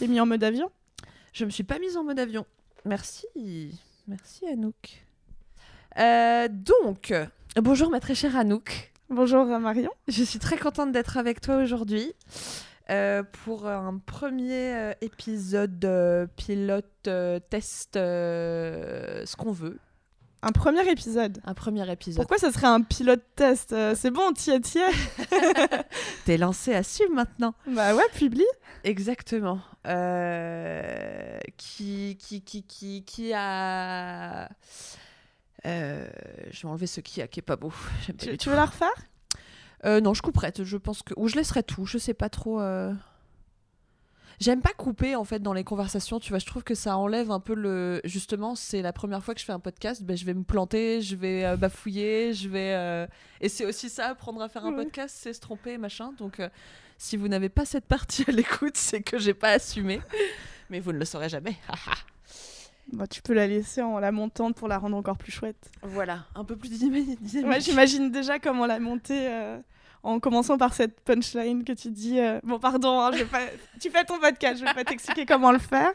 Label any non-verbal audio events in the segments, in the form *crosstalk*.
t'es mis en mode avion? Je me suis pas mise en mode avion. Merci. Merci Anouk. Euh, donc, bonjour ma très chère Anouk. Bonjour euh, Marion. Je suis très contente d'être avec toi aujourd'hui euh, pour un premier euh, épisode euh, pilote euh, test euh, ce qu'on veut. Un premier épisode. Un premier épisode. Pourquoi ça serait un pilote test Euh, C'est bon, t'y es, t'y es. *laughs* T'es lancé à suivre maintenant. Bah ouais, publie. Exactement. Euh, qui, qui, qui, qui, qui a. Euh, je vais enlever ce qui a qui est pas beau. Pas Tu, veux la refaire? Euh, non, je couperai. Je pense que. Ou je laisserai tout. Je sais pas trop. J'aime pas couper en fait dans les conversations, tu vois. Je trouve que ça enlève un peu le. Justement, c'est la première fois que je fais un podcast. Ben, je vais me planter, je vais euh, bafouiller, je vais. euh, Et c'est aussi ça, apprendre à faire un Ouais. podcast, c'est se tromper, machin. Donc, euh, si vous n'avez pas cette partie à l'écoute, *laughs* c'est que j'ai pas assumé. Mais vous ne le saurez jamais. Bah, Tu peux la laisser en la montant pour la rendre encore plus chouette. voilà, un peu plus dynamique. Moi, j'imagine déjà comment la monter euh, en commençant par cette punchline que tu dis. euh, Bon, pardon, hein, je vais pas... tu fais ton podcast, je vais pas t'expliquer comment le faire.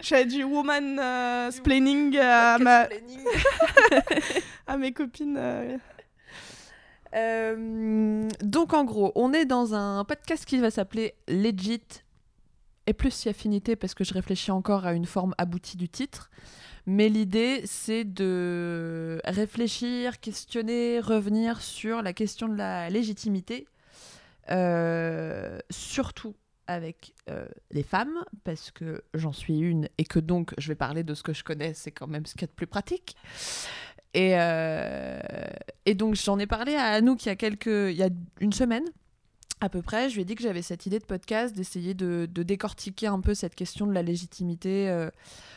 Je fais du woman euh, splaining à, ma... *laughs* à mes copines. euh. Euh, donc en gros, on est dans un podcast qui va s'appeler Legit et plus si affinité parce que je réfléchis encore à une forme aboutie du titre. Mais l'idée, c'est de réfléchir, questionner, revenir sur la question de la légitimité, euh, surtout avec euh, les femmes, parce que j'en suis une et que donc je vais parler de ce que je connais, c'est quand même ce qu'il y a de plus pratique. Et, euh, donc j'en ai parlé à Anouk il y a quelques, il y a une semaine à peu près. Je lui ai dit que j'avais cette idée de podcast, d'essayer de, décortiquer un peu cette question de la légitimité. euh,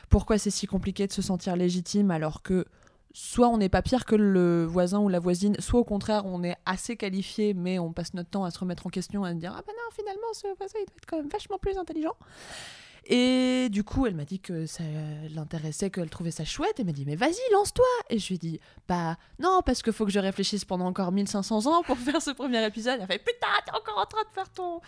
pourquoi c'est si compliqué de se sentir légitime alors que soit on n'est pas pire que le voisin ou la voisine, soit au contraire on est assez qualifié mais on passe notre temps à se remettre en question, à se dire ah ben non finalement ce voisin il doit être quand même vachement plus intelligent. Et du coup, elle m'a dit que ça l'intéressait, qu'elle trouvait ça chouette. Elle m'a dit, mais vas-y, lance-toi. Et je lui ai dit, bah non, parce qu'il faut que je réfléchisse pendant encore 1500 ans pour *laughs* faire ce premier épisode. Elle fait, putain, t'es encore en train de faire ton.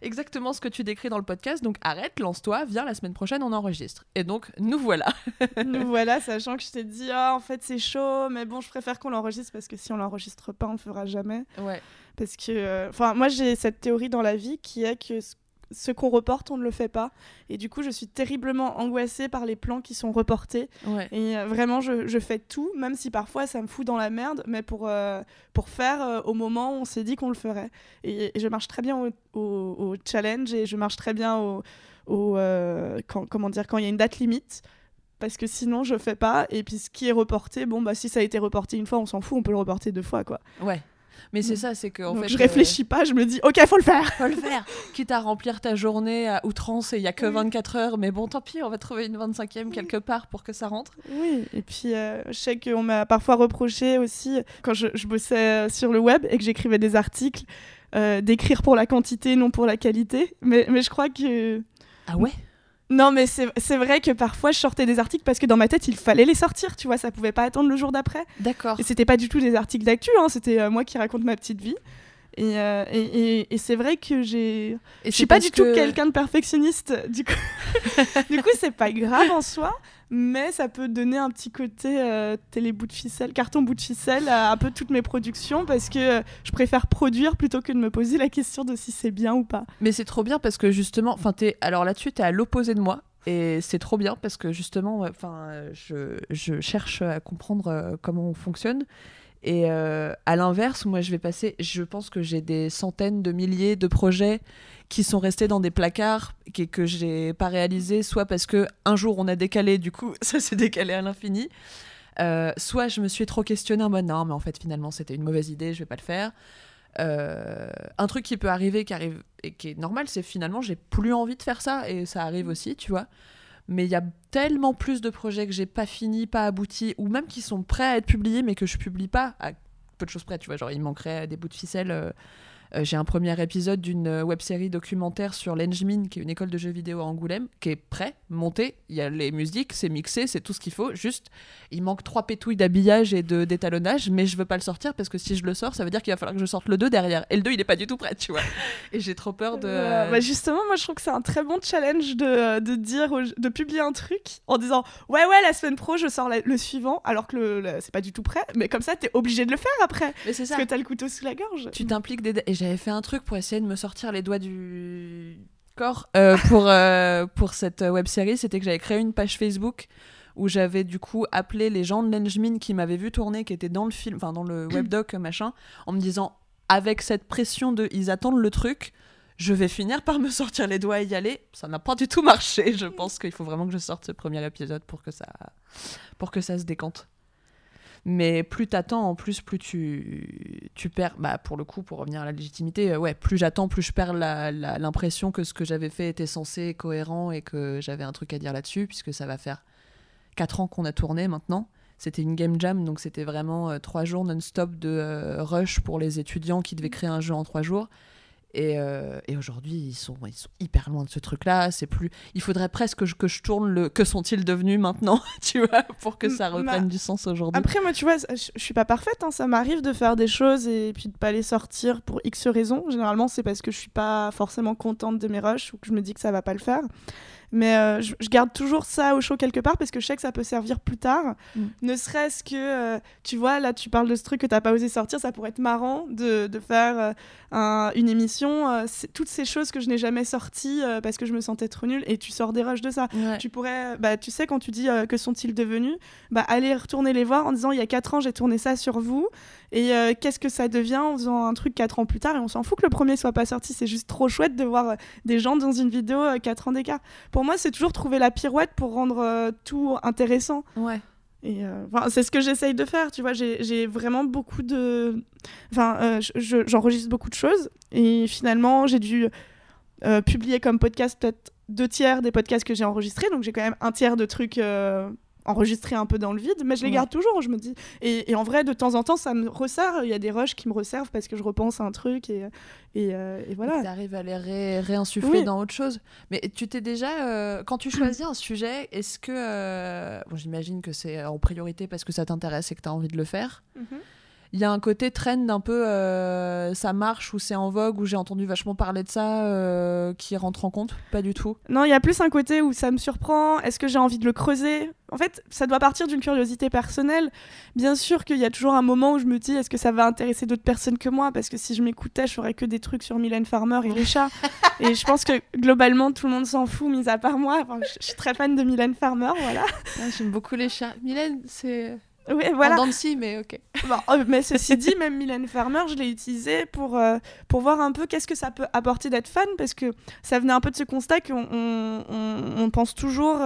Exactement ce que tu décris dans le podcast. Donc arrête, lance-toi, viens la semaine prochaine, on enregistre. Et donc, nous voilà. *laughs* Nous voilà, sachant que je t'ai dit, ah, en fait, c'est chaud, mais bon, je préfère qu'on l'enregistre parce que si on l'enregistre pas, on le fera jamais. Ouais. Parce que, euh, enfin, moi, j'ai cette théorie dans la vie qui est que ce- ce qu'on reporte, on ne le fait pas. Et du coup, je suis terriblement angoissée par les plans qui sont reportés. Ouais. Et euh, vraiment, je, je fais tout, même si parfois ça me fout dans la merde, mais pour, euh, pour faire euh, au moment où on s'est dit qu'on le ferait. Et, et je marche très bien au, au- au challenge et je marche très bien au, au, quand, comment dire, quand il y a une date limite. Parce que sinon, je fais pas. Et puis, ce qui est reporté, bon, bah, si ça a été reporté une fois, on s'en fout, on peut le reporter deux fois, quoi. Ouais. Mais c'est Donc- ça, c'est Donc, fait. je euh, réfléchis pas, je me dis, ok, faut le faire. faut le faire. *laughs* Quitte à remplir ta journée à outrance et il y a que Oui. 24 heures, mais bon, tant pis, on va trouver une 25e quelque part pour que ça rentre. Oui, et puis euh, je sais qu'on m'a parfois reproché aussi, quand je, je bossais euh, sur le web et que j'écrivais des articles, euh, d'écrire pour la quantité, non pour la qualité. Mais, mais je crois que... Ah ouais? Non, mais c'est vrai que parfois je sortais des articles parce que dans ma tête, il fallait les sortir, tu vois, ça pouvait pas attendre le jour d'après. D'accord. Et c'était pas du tout des articles d'actu, hein, c'était euh, moi qui raconte ma petite vie. Et, euh, et, et- et c'est vrai que j'ai... Je suis pas du tout que- quelqu'un de perfectionniste, du coup, *laughs* du coup c'est pas grave en soi, mais ça peut donner un petit côté euh, télé bout de ficelle, carton bout de ficelle à un peu toutes mes productions parce que euh, je préfère produire plutôt que de me poser la question de si c'est bien ou pas. Mais c'est trop bien parce que justement, enfin, alors là-dessus, t'es à l'opposé de moi. Et c'est trop bien parce que justement, enfin, je, je cherche à comprendre euh, comment on fonctionne. Et à l'inverse, moi, je vais passer. Je pense que j'ai des centaines de milliers de projets qui sont restés dans des placards et que j'ai pas réalisés, soit parce que un jour on a décalé, du coup, *laughs* ça s'est décalé à l'infini. Euh, soit je me suis trop questionnée en mode non, mais en fait, finalement, c'était une mauvaise idée, je vais pas le faire. Euh, un truc qui peut arriver, qui arrive et qui est normal, c'est finalement j'ai plus envie de faire ça et ça arrive aussi, tu vois. Mais il y a tellement plus de projets que j'ai pas fini, pas aboutis, ou même qui sont prêts à être publiés mais que je publie pas à peu de choses près, tu vois. Genre il manquerait des bouts de ficelle Euh, j'ai un premier épisode d'une euh, web série documentaire sur l'Engmin, qui est une école de jeux vidéo à Angoulême, qui est prêt, monté. Il y a les musiques, c'est mixé, c'est tout ce qu'il faut. Juste, il manque trois pétouilles d'habillage et de d'étalonnage, mais je veux pas le sortir parce que si je le sors, ça veut dire qu'il va falloir que je sorte le 2 derrière. Et le 2, il est pas du tout prêt, tu vois. *laughs* Et j'ai trop peur de. Euh, bah, justement, moi je trouve que c'est un très bon challenge de, de dire, de publier un truc en disant ouais ouais la semaine pro je sors le suivant alors que le, c'est pas du tout prêt, mais comme ça t'es obligé de le faire après. Mais c'est ça. Parce que t'as le couteau sous la gorge. Tu t'impliques des j'avais fait un truc pour essayer de me sortir les doigts du corps euh, pour, euh, pour cette web série. C'était que j'avais créé une page Facebook où j'avais du coup appelé les gens de l'Engmin qui m'avaient vu tourner, qui étaient dans le film, enfin dans le *clears throat* webdoc machin, en me disant avec cette pression de ils attendent le truc, je vais finir par me sortir les doigts et y aller. Ça n'a pas du tout marché. Je pense qu'il faut vraiment que je sorte ce premier épisode pour que ça, pour que ça se décante. Mais plus t'attends, en plus, plus tu, tu perds. Bah, pour le coup, pour revenir à la légitimité, euh, ouais, plus j'attends, plus je perds l'impression que ce que j'avais fait était censé, cohérent et que j'avais un truc à dire là-dessus, puisque ça va faire 4 ans qu'on a tourné maintenant. C'était une game jam, donc c'était vraiment euh, trois jours non-stop de euh, rush pour les étudiants qui devaient créer un jeu en trois jours. Euh, et, aujourd'hui, ils sont, ils sont hyper loin de ce truc-là. C'est plus. Il faudrait presque que je, que je tourne le. Que sont-ils devenus maintenant, *laughs* tu vois, pour que ça reprenne du sens aujourd'hui. Après, moi, tu vois, je, suis pas parfaite. Hein. ça m'arrive de faire des choses et puis de pas les sortir pour X raisons. Généralement, c'est parce que je suis pas forcément contente de mes rushs ou que je me dis que ça va pas le faire. Mais euh, je, garde toujours ça au chaud quelque part parce que je sais que ça peut servir plus tard. Mm. Ne serait-ce que, euh, tu vois, là, tu parles de ce truc que tu n'as pas osé sortir, ça pourrait être marrant de, de faire euh, une émission. toutes ces choses que je n'ai jamais sorties parce que je me sentais trop nulle et tu sors des rushs de ça. Tu pourrais, bah, tu sais, quand tu dis que sont-ils devenus, bah, aller retourner les voir en disant il y a 4 ans, j'ai tourné ça sur vous. Et qu'est-ce que ça devient en faisant un truc 4 ans plus tard? Et on s'en fout que le premier soit pas sorti. C'est juste trop chouette de voir des gens dans une vidéo 4 ans d'écart pour moi, c'est toujours trouver la pirouette pour rendre euh, tout intéressant. Ouais. Et euh, c'est ce que j'essaye de faire, tu vois. J'ai vraiment beaucoup de. Enfin, euh, j'enregistre beaucoup de choses. Et finalement, j'ai dû publier comme podcast peut-être deux tiers des podcasts que j'ai enregistrés. Donc j'ai quand même un tiers de trucs enregistrer un peu dans le vide, mais je les garde toujours, je me dis. Et, en vrai, de temps en temps, ça me resserre. Il y a des rushs qui me resservent parce que je repense à un truc et, et, euh, voilà. Arrives à les réinsuffler dans autre chose. Mais tu t'es déjà. Euh, quand tu choisis un sujet, est-ce que. Euh, bon, j'imagine que c'est en priorité parce que ça t'intéresse et que tu as envie de le faire. Mhm il y a un côté trend d'un peu euh, ça marche ou c'est en vogue ou j'ai entendu vachement parler de ça euh, qui rentre en compte? Pas du tout. Non, il y a plus un côté où ça me surprend. Est-ce que j'ai envie de le creuser? En fait, ça doit partir d'une curiosité personnelle. Bien sûr qu'il y a toujours un moment où je me dis est-ce que ça va intéresser d'autres personnes que moi? Parce que si je m'écoutais, je ferais que des trucs sur Mylène Farmer et les chats. *laughs* et je pense que globalement, tout le monde s'en fout, mis à part moi. je, suis très fan de Mylène Farmer, voilà. J'aime beaucoup les chats. Mylène, c'est oui, voilà. En mais ok. Oh, mais ceci dit, même Mylène Farmer, je l'ai utilisé pour, euh, pour voir un peu qu'est-ce que ça peut apporter d'être fan, parce que ça venait un peu de ce constat qu'on on, pense toujours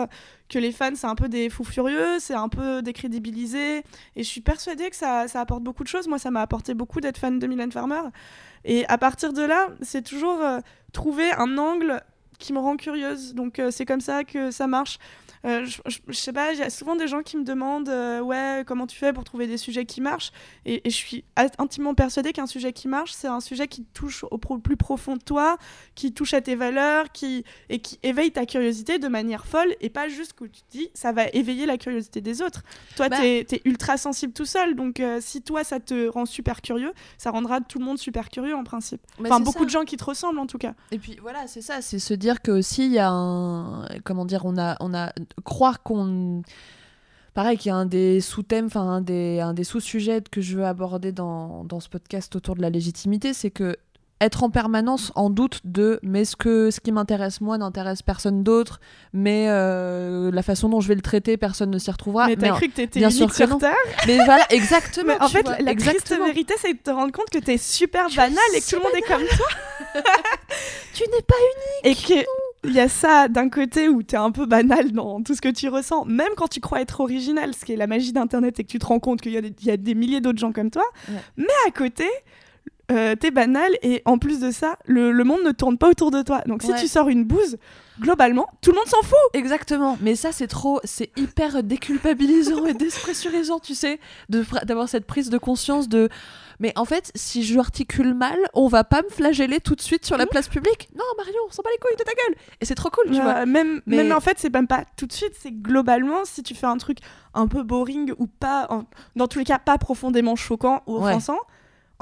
que les fans, c'est un peu des fous furieux, c'est un peu décrédibilisé, et je suis persuadée que ça, ça apporte beaucoup de choses. Moi, ça m'a apporté beaucoup d'être fan de Mylène Farmer. Et à partir de là, c'est toujours euh, trouver un angle qui me rend curieuse. Donc euh, c'est comme ça que ça marche. Euh, je, sais pas, il y a souvent des gens qui me demandent euh, ouais comment tu fais pour trouver des sujets qui marchent et, je suis intimement persuadée qu'un sujet qui marche c'est un sujet qui touche au plus profond de toi, qui touche à tes valeurs, qui et qui éveille ta curiosité de manière folle et pas juste que tu te dis ça va éveiller la curiosité des autres. Toi bah tu es, ultra sensible tout seul donc euh, si toi ça te rend super curieux, ça rendra tout le monde super curieux en principe. Bah, enfin beaucoup de gens qui te ressemblent en tout cas. Et puis voilà c'est ça, c'est se dire que aussi il y a un comment dire on a on a croire qu'on pareil qu'il y a un des sous-thèmes, enfin un des, un des sous-sujets que je veux aborder dans, dans, ce podcast autour de la légitimité, c'est que être en permanence en doute de mais ce que ce qui m'intéresse moi n'intéresse personne d'autre mais euh, la façon dont je vais le traiter personne ne s'y retrouvera. Mais t'as cru que t'étais unique sur terre mais voilà exactement en fait la triste vérité c'est de te rendre compte que t'es super banal et que tout le monde est comme toi. *laughs* Tu n'es pas unique. Et que il y a ça d'un côté où tu es un peu banal dans tout ce que tu ressens, même quand tu crois être original, ce qui est la magie d'Internet et que tu te rends compte qu'il y, a des milliers d'autres gens comme toi. Mais à côté, euh, t'es banal et en plus de ça, le, le monde ne tourne pas autour de toi. Donc si tu sors une bouse, globalement, tout le monde s'en fout. Exactement, mais ça c'est trop, c'est hyper déculpabilisant et dépressurisant, tu sais, d'avoir cette prise de conscience de. Mais en fait, si je articule mal, on va pas me flageller tout de suite sur la place publique. Non, Marion, on s'en bat les couilles de ta gueule. Et c'est trop cool, tu vois. Même, Mais- même en fait, c'est même pas tout de suite, c'est globalement, si tu fais un truc un peu boring ou pas, en- dans tous les cas, pas profondément choquant ou Ouais.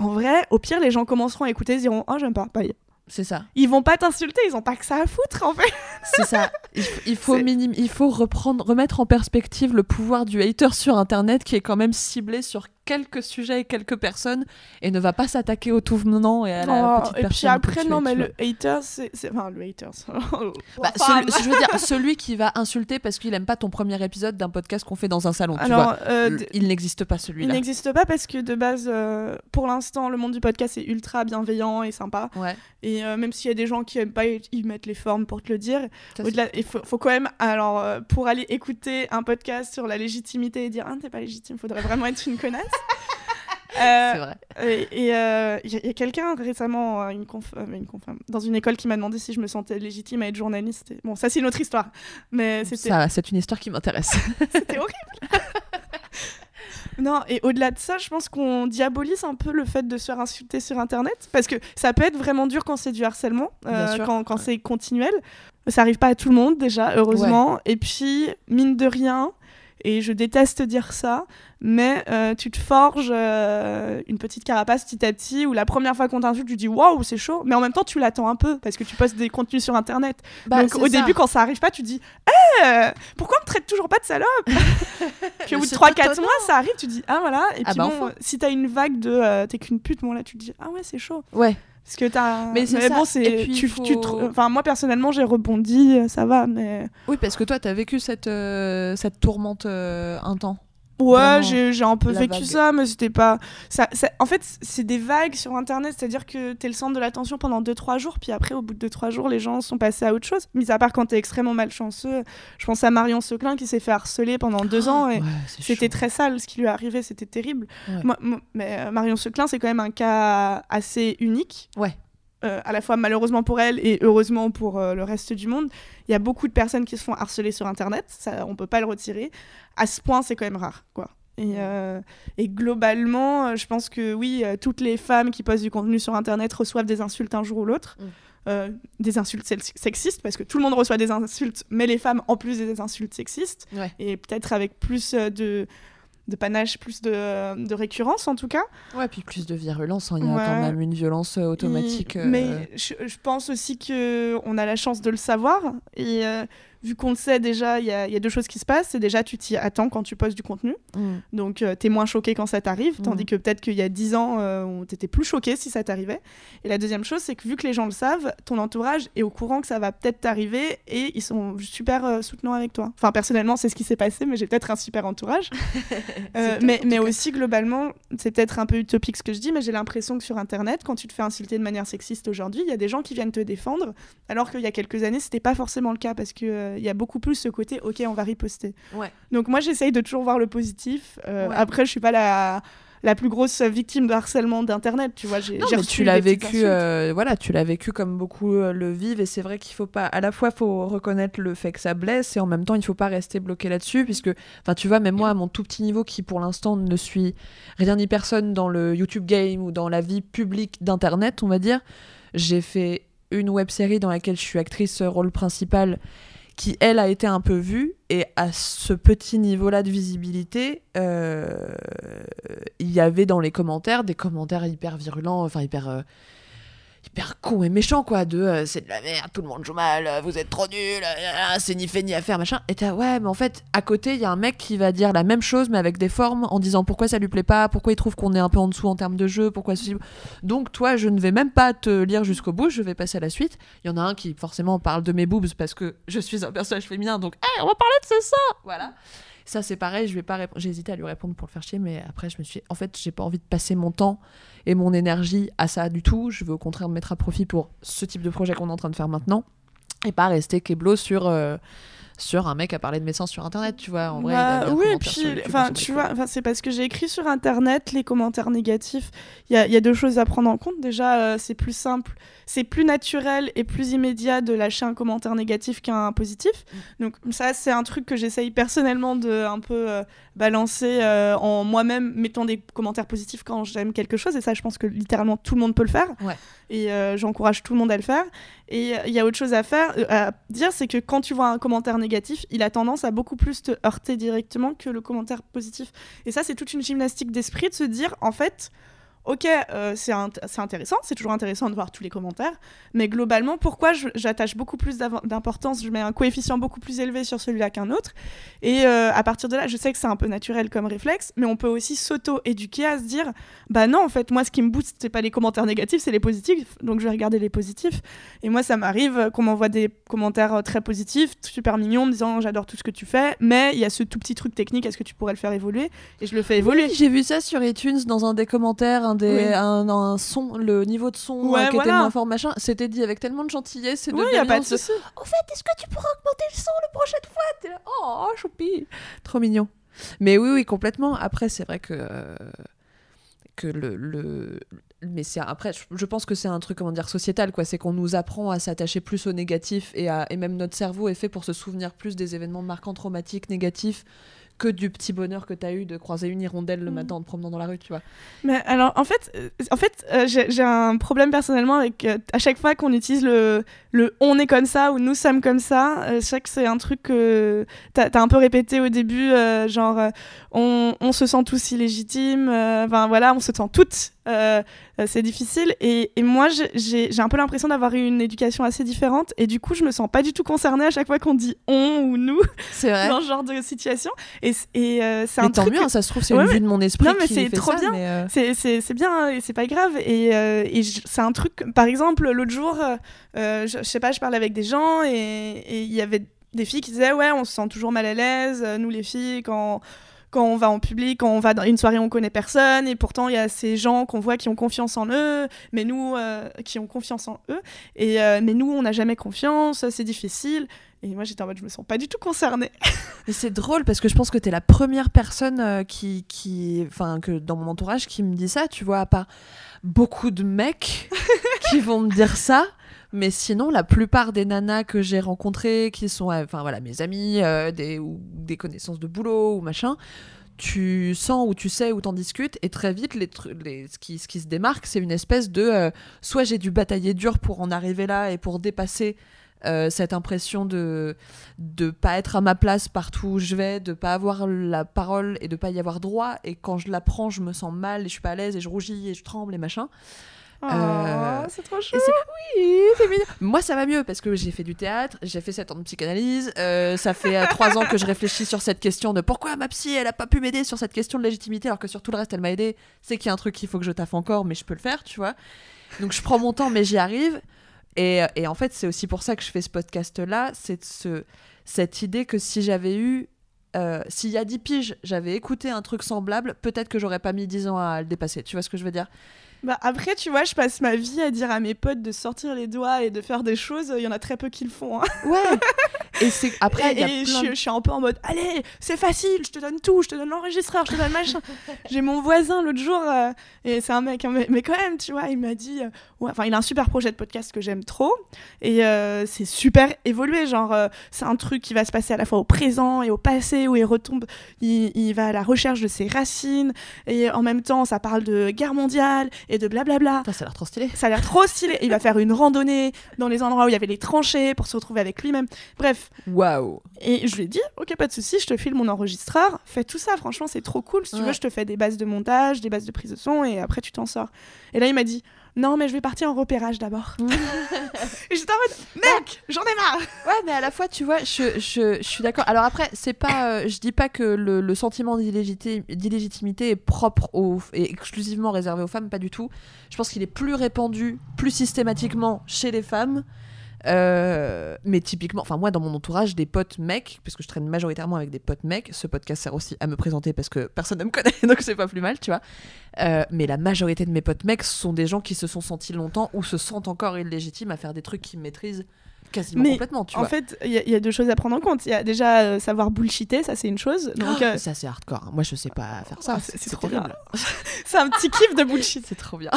En vrai, au pire, les gens commenceront à écouter, ils diront Oh, j'aime pas. Bah, C'est ça, ils vont pas t'insulter, ils ont pas que ça à foutre en fait. c'est ça. Il, il faut minim- il faut reprendre, remettre en perspective le pouvoir du hater sur Internet qui est quand même ciblé sur quelques sujets et quelques personnes et ne va pas s'attaquer au tout venant et à la Oh, petite et personne. puis après, non, mais le hater, c'est. c'est- Enfin, le hater. c'est- *laughs* Bah, celui, *laughs* je veux dire, celui qui va insulter parce qu'il aime pas ton premier épisode d'un podcast qu'on fait dans un salon, tu vois. euh, il n'existe pas il celui-là. n'existe pas parce que de base, euh, pour l'instant, le monde du podcast est ultra bienveillant et sympa. Ouais, Et euh, même s'il y a des gens qui aiment pas, ils mettent les formes pour te le dire. il faut, faut quand même, alors, euh, pour aller écouter un podcast sur la légitimité et dire ah t'es pas légitime, faudrait vraiment être une connasse. Euh, c'est vrai. et euh, il y a, quelqu'un récemment, euh, une conf, une conf- dans une école, qui m'a demandé si je me sentais légitime à être journaliste. Bon, ça c'est une autre histoire, mais c'était Ça, c'est une histoire qui m'intéresse. *laughs* c'était horrible. non, et au-delà de ça, je pense qu'on diabolise un peu le fait de se faire insulter sur Internet, parce que ça peut être vraiment dur quand c'est du harcèlement, euh, sûr, quand, quand ouais. c'est continuel. Ça arrive pas à tout le monde déjà, heureusement. Et puis, mine de rien, et je déteste dire ça, mais euh, tu te forges euh, une petite carapace petit à petit où la première fois qu'on t'insulte, tu dis waouh, c'est chaud, mais en même temps, tu l'attends un peu parce que tu postes des contenus sur internet. Bah, Donc au ça. début, quand ça arrive pas, tu dis Eh, pourquoi on me traite toujours pas de salope *laughs* Puis au bout de C'est 3-4 étonnant. mois, ça arrive, tu dis Ah voilà. Et Ah puis bah, bon, enfin. si t'as une vague de euh, T'es qu'une pute, bon là, tu te dis Ah ouais, c'est chaud. Ouais, Parce que t'as. Mais bon, c'est. Tu, faut- tu te- Enfin, moi personnellement, j'ai rebondi, ça va, mais. oui, parce que toi, t'as vécu cette, euh, cette tourmente euh, un temps. Ouais, j'ai un peu vécu vague. ça, mais c'était pas. Ça, ça- En fait, c'est des vagues sur internet, c'est-à-dire que t'es le centre de l'attention pendant 2-3 jours, puis après, au bout de 2-3 jours, les gens sont passés à autre chose. Mis à part quand t'es extrêmement malchanceux. Je pense à Marion Seclin qui s'est fait harceler pendant 2 ans et Ouais, c'était très sale ce qui lui est arrivé, c'était terrible. Ouais. Moi- moi- mais euh, Marion Seclin, c'est quand même un cas assez unique. Ouais. Euh, à la fois malheureusement pour elle et heureusement pour euh, le reste du monde. Il y a beaucoup de personnes qui se font harceler sur Internet, ça, on peut pas le retirer. À ce point, c'est quand même rare, quoi. Et, euh, et globalement, euh, je pense que oui, euh, toutes les femmes qui postent du contenu sur Internet reçoivent des insultes un jour ou l'autre. Mm. Euh, des insultes sex- sexistes, parce que tout le monde reçoit des insultes, mais les femmes en plus des insultes sexistes, Ouais. et peut-être avec plus de, de panache, plus de, de récurrence en tout cas. Ouais, puis plus de virulence, hein, il y a quand même une violence euh, automatique. Euh, Mais je, je pense aussi que on a la chance de le savoir. Et euh, vu qu'on le sait déjà, il y, a il y a deux choses qui se passent. C'est déjà, tu t'y attends quand tu postes du contenu. mm. Donc, tu t'es moins choqué quand ça t'arrive. Tandis Mhm. que peut-être qu'il y a 10 ans, euh, on t'étais plus choqué si ça t'arrivait. Et la deuxième chose, c'est que vu que les gens le savent, ton entourage est au courant que ça va peut-être t'arriver et ils sont super euh, soutenants avec toi. Enfin, personnellement, c'est ce qui s'est passé, mais j'ai peut-être un super entourage. *laughs* Euh, mais mais aussi, globalement, c'est peut-être un peu utopique ce que je dis, mais j'ai l'impression que sur Internet, quand tu te fais insulter de manière sexiste aujourd'hui, il y a des gens qui viennent te défendre, alors qu'il y a quelques années, c'était pas forcément le cas, parce qu'il il y a beaucoup plus ce côté, ok, on va riposter. Ouais. Donc moi, j'essaye de toujours voir le positif. Euh, Ouais. Après, je suis pas la, la plus grosse victime de harcèlement d'Internet, tu vois. J'ai tu l'as vécu, euh, voilà, tu l'as vécu comme beaucoup euh, le vivent, et c'est vrai qu'il faut pas, à la fois, faut reconnaître le fait que ça blesse, et en même temps, il faut pas rester bloqué là-dessus, puisque, enfin, tu vois, même moi, à mon tout petit niveau, qui pour l'instant ne suis rien ni personne dans le YouTube game ou dans la vie publique d'Internet, on va dire, j'ai fait une web série dans laquelle je suis actrice rôle principal qui elle a été un peu vue et à ce petit niveau-là de visibilité, euh, il y avait dans les commentaires des commentaires hyper virulents, enfin hyper euh, hyper cons et méchants quoi, de euh, c'est de la merde, tout le monde joue mal, euh, vous êtes trop nuls, euh, c'est ni fait ni à faire machin. Et t'as ouais mais en fait à côté il y a un mec qui va dire la même chose mais avec des formes en disant pourquoi ça lui plaît pas, pourquoi il trouve qu'on est un peu en dessous en termes de jeu, pourquoi ceci. Donc toi je ne vais même pas te lire jusqu'au bout, je vais passer à la suite. Il y en a un qui forcément parle de mes boobs parce que je suis un personnage féminin donc hey, on va parler de ce ça voilà. Ça c'est pareil, je vais pas. J'ai hésité à lui répondre pour le faire chier, mais après je me suis, en fait, j'ai pas envie de passer mon temps et mon énergie à ça du tout. Je veux au contraire me mettre à profit pour ce type de projet qu'on est en train de faire maintenant et pas rester keblo sur euh, sur un mec à parler de médecins sur internet, tu vois. En vrai, il Bah, a oui, commentaire puis, enfin, tu vois, enfin, c'est parce que j'ai écrit sur internet les commentaires négatifs. Il y a, y a deux choses à prendre en compte. Déjà, euh, c'est plus simple, c'est plus naturel et plus immédiat de lâcher un commentaire négatif qu'un positif. Mm. Donc ça, c'est un truc que j'essaye personnellement de un peu euh, balancer euh, en moi-même, mettant des commentaires positifs quand j'aime quelque chose. Et ça, je pense que littéralement tout le monde peut le faire. Ouais. Et j'encourage tout le monde à le faire. Et il y a autre chose à faire, euh, à dire, c'est que quand tu vois un commentaire négatif, il a tendance à beaucoup plus te heurter directement que le commentaire positif. Et ça, c'est toute une gymnastique d'esprit de se dire, en fait, ok, euh, c'est int- c'est intéressant, c'est toujours intéressant de voir tous les commentaires, mais globalement, pourquoi j'attache beaucoup plus d'importance, je mets un coefficient beaucoup plus élevé sur celui-là qu'un autre? Et euh, à partir de là, je sais que c'est un peu naturel comme réflexe, mais on peut aussi s'auto-éduquer à se dire, bah non, en fait, moi, ce qui me booste, c'est pas les commentaires négatifs, c'est les positifs, donc je vais regarder les positifs. Et moi, ça m'arrive euh, qu'on m'envoie des commentaires très positifs, super mignons, me disant j'adore tout ce que tu fais, mais il y a ce tout petit truc technique, est-ce que tu pourrais le faire évoluer? Et je le fais évoluer. Oui, j'ai vu ça sur iTunes dans un des commentaires, un des Oui. un, un son, le niveau de son Ouais, euh, qui était moins fort, machin. C'était dit avec tellement de gentillesse et de Oui, y a pas de souci. Au fait, est-ce que tu pourras augmenter le son la prochaine fois? T'es là, Oh, choupi Trop mignon. Mais oui, oui, complètement. Après, c'est vrai que. euh, que le. le... Mais c'est après, je- je pense que c'est un truc, comment dire, sociétal, quoi. C'est qu'on nous apprend à s'attacher plus au négatif et, à... et même notre cerveau est fait pour se souvenir plus des événements marquants, traumatiques, négatifs que du petit bonheur que t'as eu de croiser une hirondelle le Mm. matin en te promenant dans la rue, tu vois. Mais alors, en fait, euh, en fait euh, j'ai un problème personnellement avec euh, à chaque fois qu'on utilise le, le on est comme ça ou nous sommes comme ça. je sais que c'est un truc que t'as as un peu répété au début, genre on, on se sent tous illégitimes, enfin voilà, on se sent toutes. Euh, c'est difficile et, et moi j'ai- un peu l'impression d'avoir eu une éducation assez différente et du coup je me sens pas du tout concernée à chaque fois qu'on dit on ou nous vrai. dans ce genre de situation et, et euh, c'est un tant truc mieux, hein, ça se trouve, c'est Ouais, une mais- vue de mon esprit Non, mais c'est trop ça, bien. euh, c'est- bien hein, et c'est pas grave. Et, euh, et c'est un truc, par exemple, l'autre jour, euh, je, je sais pas, je parlais avec des gens et il y avait des filles qui disaient Ouais, on se sent toujours mal à l'aise, nous les filles, quand. Quand on va en public, quand on va dans une soirée, on connaît personne, et pourtant il y a ces gens qu'on voit qui ont confiance en eux, mais nous euh, qui ont confiance en eux, et euh, mais nous on n'a jamais confiance, c'est difficile. Et moi j'étais en mode je me sens pas du tout concernée. *laughs* Mais c'est drôle parce que je pense que t'es la première personne euh, qui, qui, enfin, que dans mon entourage qui me dit ça, tu vois, à part beaucoup de mecs *laughs* qui vont me dire ça. Mais sinon, la plupart des nanas que j'ai rencontrées, qui sont, euh, enfin voilà, mes amies, euh, des, ou des connaissances de boulot ou machin, tu sens ou tu sais ou t'en discutes et très vite, les, les, ce, qui, ce qui se démarque, c'est une espèce de, euh, soit j'ai dû batailler dur pour en arriver là et pour dépasser euh, cette impression de de pas être à ma place partout où je vais, de pas avoir la parole et de pas y avoir droit. Et quand je la prends, je me sens mal et je suis pas à l'aise et je rougis et je tremble et machin. Oh, Euh, c'est trop chou. Oui, c'est mignon. Moi, ça va mieux parce que j'ai fait du théâtre, j'ai fait 7 ans de psychanalyse. euh, ça fait euh, 3 ans que je réfléchis sur cette question de pourquoi ma psy, elle a pas pu m'aider sur cette question de légitimité alors que sur tout le reste, elle m'a aidé. C'est qu'il y a un truc qu'il faut que je taffe encore, mais je peux le faire, tu vois. Donc je prends mon temps, mais j'y arrive. Et, et en fait, c'est aussi pour ça que je fais ce podcast-là, c'est ce, cette idée que si j'avais eu, euh, s'il y a 10 piges, j'avais écouté un truc semblable, peut-être que j'aurais pas mis 10 ans à le dépasser. Tu vois ce que je veux dire? Bah après, tu vois, je passe ma vie à dire à mes potes de sortir les doigts et de faire des choses. Il y en a très peu qui le font. hein. Ouais. *laughs* Et c'est après, il y a et je, plein suis- de- je suis un peu en mode Allez, c'est facile, je te donne tout, je te donne l'enregistreur, je te donne machin. *laughs* J'ai mon voisin l'autre jour, euh, et c'est un mec, hein, mais, mais quand même, tu vois, il m'a dit euh, ouais, Enfin, il a un super projet de podcast que j'aime trop, et euh, c'est super évolué. Genre, euh, c'est un truc qui va se passer à la fois au présent et au passé, où il retombe, il, il va à la recherche de ses racines, et en même temps, ça parle de guerre mondiale et de blablabla. Putain, ça a l'air trop stylé. Ça a l'air trop stylé. Il va faire une randonnée dans les endroits où il y avait les tranchées pour se retrouver avec lui-même. Bref. Waouh. Et je lui ai dit, ok, pas de souci, je te file mon enregistreur. Fais tout ça, franchement, c'est trop cool. Si tu veux, je te fais des bases de montage, des bases de prise de son, et après tu t'en sors. Et là, il m'a dit, non, mais je vais partir en repérage d'abord. *laughs* et j'étais en mode, mec, j'en ai marre. Ouais, mais à la fois, tu vois, je, je, je suis d'accord. Alors après, c'est pas, euh, je dis pas que le, le sentiment d'illégiti- d'illégitimité est propre et exclusivement réservé aux femmes, pas du tout. Je pense qu'il est plus répandu, plus systématiquement chez les femmes. Euh, mais typiquement, enfin moi dans mon entourage, des potes mecs, puisque je traîne majoritairement avec des potes mecs, ce podcast sert aussi à me présenter parce que personne ne me *laughs* connaît, donc c'est pas plus mal, tu vois. Euh, mais la majorité de mes potes mecs sont des gens qui se sont sentis longtemps ou se sentent encore illégitimes à faire des trucs qu'ils maîtrisent quasiment Mais complètement, tu en vois. fait, il y, a- il y a deux choses à prendre en compte. Il y a déjà euh, savoir bullshiter, ça c'est une chose. Donc Ah, euh, ça c'est hardcore. hein. Moi je sais pas faire ça. Ah, c'est- trop horrible. *laughs* c'est un petit kiff de *laughs* bullshit. C'est trop bien.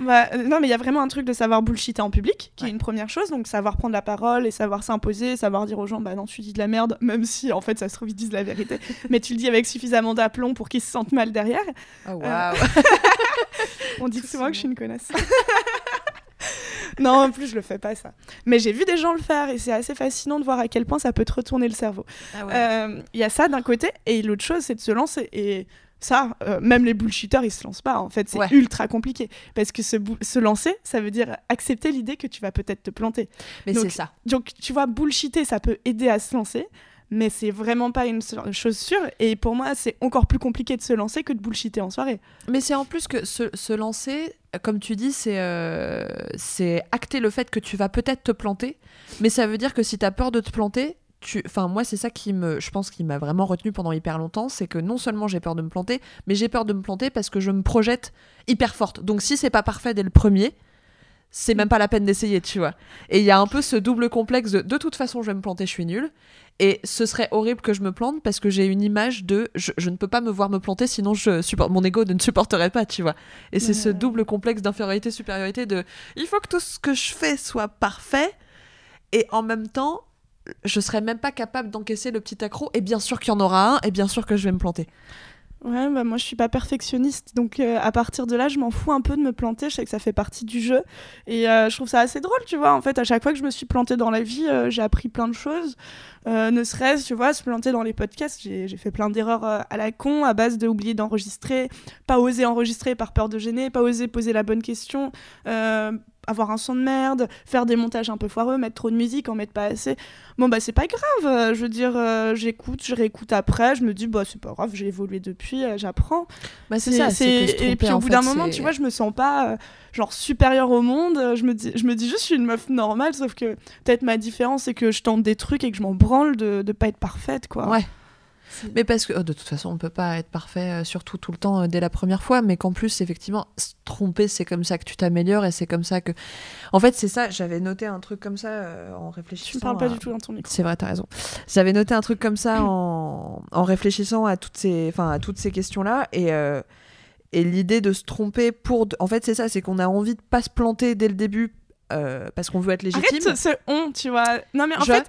Bah, euh, non, mais il y a vraiment un truc de savoir bullshiter en public, qui Ouais. est une première chose. Donc savoir prendre la parole et savoir s'imposer, savoir dire aux gens, bah non, tu dis de la merde, *laughs* même si en fait ça se trouve ils disent la vérité. *laughs* mais tu le dis avec suffisamment d'aplomb pour qu'ils se sentent mal derrière. Oh Euh, waouh. *laughs* On dit Tout souvent que je suis une connasse. non, en plus, je le fais pas ça. Mais j'ai vu des gens le faire et c'est assez fascinant de voir à quel point ça peut te retourner le cerveau. Ah Euh, Il y a ça d'un côté et l'autre chose, c'est de se lancer. Et ça, euh, même les bullshitters, ils se lancent pas. En fait, c'est Ouais. ultra compliqué. Parce que se, se lancer, ça veut dire accepter l'idée que tu vas peut-être te planter. Mais c'est ça. Donc, tu vois, bullshiter, ça peut aider à se lancer. Mais c'est vraiment pas une chose sûre. Et pour moi, c'est encore plus compliqué de se lancer que de bullshiter en soirée. Mais c'est en plus que se, se lancer, comme tu dis, c'est euh, c'est acter le fait que tu vas peut-être te planter. Mais ça veut dire que si tu as peur de te planter, tu... enfin moi c'est ça qui me, je pense qui m'a vraiment retenu pendant hyper longtemps, c'est que non seulement j'ai peur de me planter, mais j'ai peur de me planter parce que je me projette hyper forte. Donc si c'est pas parfait dès le premier, c'est même pas la peine d'essayer, tu vois. Et il y a un peu ce double complexe de de toute façon je vais me planter, je suis nulle. Et ce serait horrible que je me plante parce que j'ai une image de je, je ne peux pas me voir me planter sinon je supporte mon ego ne supporterait pas, tu vois. Et c'est ce double complexe d'infériorité supériorité de il faut que tout ce que je fais soit parfait et en même temps je serais même pas capable d'encaisser le petit accro et bien sûr qu'il y en aura un et bien sûr que je vais me planter. Ouais, bah moi je suis pas perfectionniste, donc euh, à partir de là, je m'en fous un peu de me planter. Je sais que ça fait partie du jeu et euh, je trouve ça assez drôle, tu vois. En fait, à chaque fois que je me suis plantée dans la vie, euh, j'ai appris plein de choses. Ne serait-ce, tu vois, se planter dans les podcasts. J'ai fait plein d'erreurs à la con à base de oublier d'enregistrer, pas oser enregistrer par peur de gêner, pas oser poser la bonne question. Avoir un son de merde, faire des montages un peu foireux, mettre trop de musique, en mettre pas assez. Bon bah c'est pas grave, euh, je veux dire euh, j'écoute, je réécoute après, je me dis bah c'est pas grave, j'ai évolué depuis, euh, j'apprends. Bah c'est ça, c'est et puis au bout d'un moment, tu vois, je me sens pas euh, genre supérieure au monde, je me dis je me dis juste je suis une meuf normale sauf que peut-être ma différence c'est que je tente des trucs et que je m'en branle de de pas être parfaite quoi. Ouais. Mais parce que oh, de toute façon, on peut pas être parfait euh, surtout tout le temps euh, dès la première fois, mais qu'en plus, effectivement, se tromper, c'est comme ça que tu t'améliores et c'est comme ça que. En fait, c'est ça. J'avais noté un truc comme ça euh, en réfléchissant. Tu me parles pas à- du tout dans ton micro. C'est vrai, t'as raison. J'avais noté un truc comme ça en, en réfléchissant à toutes ces, enfin, à toutes ces questions-là et. euh, et l'idée de se tromper pour. En fait, c'est ça, c'est qu'on a envie de pas se planter dès le début euh, parce qu'on veut être légitime. Arrête ce, ce on, tu vois. Non mais en Je- fait,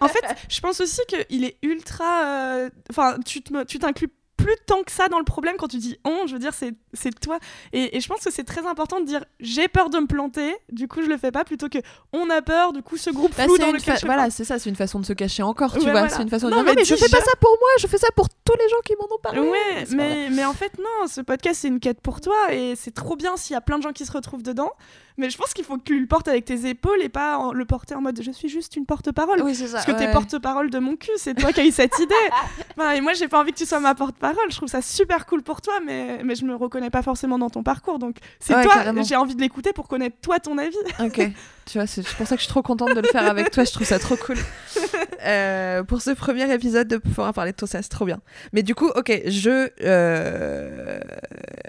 en fait, *laughs* je pense aussi qu'il est ultra. euh, Enfin, tu te- tu t'inclus plus tant que ça dans le problème quand tu dis on. Je veux dire, c'est c'est toi. Et, et je pense que c'est très important de dire j'ai peur de me planter, du coup je le fais pas, plutôt que on a peur, du coup ce groupe Bah, flou dans lequel je voilà, c'est ça, c'est une façon de se cacher encore, tu Ouais, vois. voilà. C'est une façon de Non, dire, mais non, mais je fais pas ça pour moi, je fais ça pour tous les gens qui m'en ont parlé. Ouais, mais, mais en fait, non, ce podcast, c'est une quête pour toi et c'est trop bien s'il y a plein de gens qui se retrouvent dedans. Mais je pense qu'il faut que tu le portes avec tes épaules et pas en- le porter en mode je suis juste une porte-parole. Oui, c'est ça. Parce que t'es ouais. porte-parole de mon cul, c'est toi qui as eu cette *laughs* idée. Enfin, et moi, j'ai pas envie que tu sois ma porte-parole. Je trouve ça super cool pour toi, mais, mais je me reconnais pas forcément dans ton parcours. Donc, c'est Ouais, toi, j'ai envie de l'écouter pour connaître toi ton avis. *laughs* Ok. Tu vois, c'est pour ça que je suis trop contente de le faire avec toi. Je trouve ça trop cool. *laughs* Euh, pour ce premier épisode de pouvoir parler de tout ça, c'est trop bien. Mais du coup, ok, je. Euh...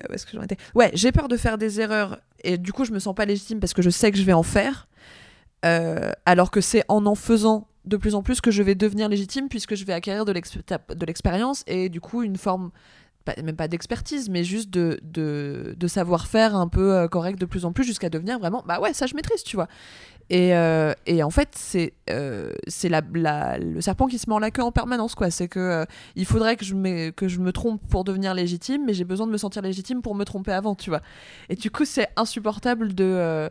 Où est-ce que j'en étais? Ouais, j'ai peur de faire des erreurs et du coup, je me sens pas légitime parce que je sais que je vais en faire. Euh, alors que c'est en en faisant de plus en plus que je vais devenir légitime puisque je vais acquérir de l'expérience et du coup une forme même pas d'expertise mais juste de, de, savoir-faire un peu euh, correct de plus en plus jusqu'à devenir vraiment bah ouais ça je maîtrise tu vois. Et, euh, et en fait c'est euh, la, le serpent qui se mord la queue en permanence quoi. C'est que euh, il faudrait que je, me, que je me trompe pour devenir légitime mais j'ai besoin de me sentir légitime pour me tromper avant tu vois. Et du coup c'est insupportable de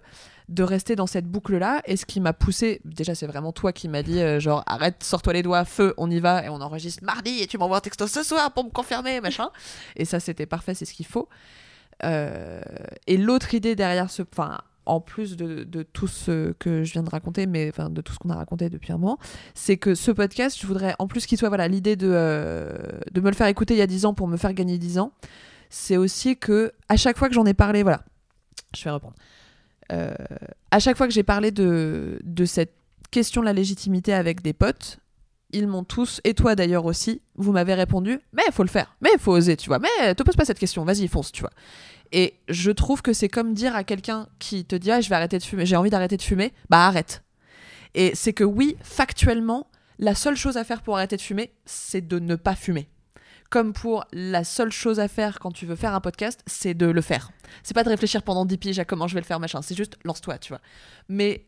de rester dans cette boucle là et ce qui m'a poussé déjà c'est vraiment toi qui m'a dit euh, genre arrête sors-toi les doigts feu on y va et on enregistre mardi et tu m'envoies un texto ce soir pour me confirmer machin. *laughs* Et ça c'était parfait c'est ce qu'il faut. Euh, et l'autre idée derrière ce enfin en plus de, de tout ce que je viens de raconter mais enfin de tout ce qu'on a raconté depuis un moment c'est que ce podcast je voudrais en plus qu'il soit voilà l'idée de, euh, de me le faire écouter il y a 10 ans pour me faire gagner 10 ans c'est aussi que à chaque fois que j'en ai parlé voilà je vais reprendre euh, à chaque fois que j'ai parlé de, de cette question de la légitimité avec des potes, ils m'ont tous, et toi d'ailleurs aussi, vous m'avez répondu, mais il faut le faire, mais il faut oser, tu vois, mais te pose pas cette question, vas-y, fonce, tu vois. Et je trouve que c'est comme dire à quelqu'un qui te dit, ah, je vais arrêter de fumer, j'ai envie d'arrêter de fumer, bah arrête. Et c'est que oui, factuellement, la seule chose à faire pour arrêter de fumer, c'est de ne pas fumer. Comme pour la seule chose à faire quand tu veux faire un podcast, c'est de le faire. C'est pas de réfléchir pendant 10 piges à comment je vais le faire, machin. C'est juste lance-toi, tu vois. Mais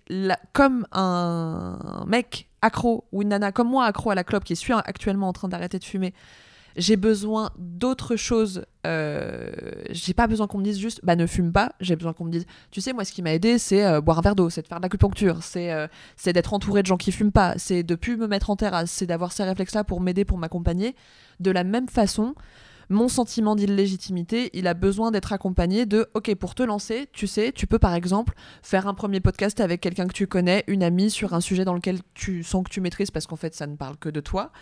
comme un mec accro ou une nana comme moi accro à la clope qui suis actuellement en train d'arrêter de fumer, j'ai besoin d'autre chose. Euh, j'ai pas besoin qu'on me dise juste bah ne fume pas. J'ai besoin qu'on me dise tu sais moi ce qui m'a aidé c'est euh, boire un verre d'eau, c'est de faire de l'acupuncture, c'est euh, c'est d'être entouré de gens qui fument pas, c'est de plus me mettre en terrasse, c'est d'avoir ces réflexes là pour m'aider, pour m'accompagner. De la même façon, mon sentiment d'illégitimité, il a besoin d'être accompagné de OK, pour te lancer, tu sais, tu peux par exemple faire un premier podcast avec quelqu'un que tu connais, une amie sur un sujet dans lequel tu sens que tu maîtrises parce qu'en fait ça ne parle que de toi.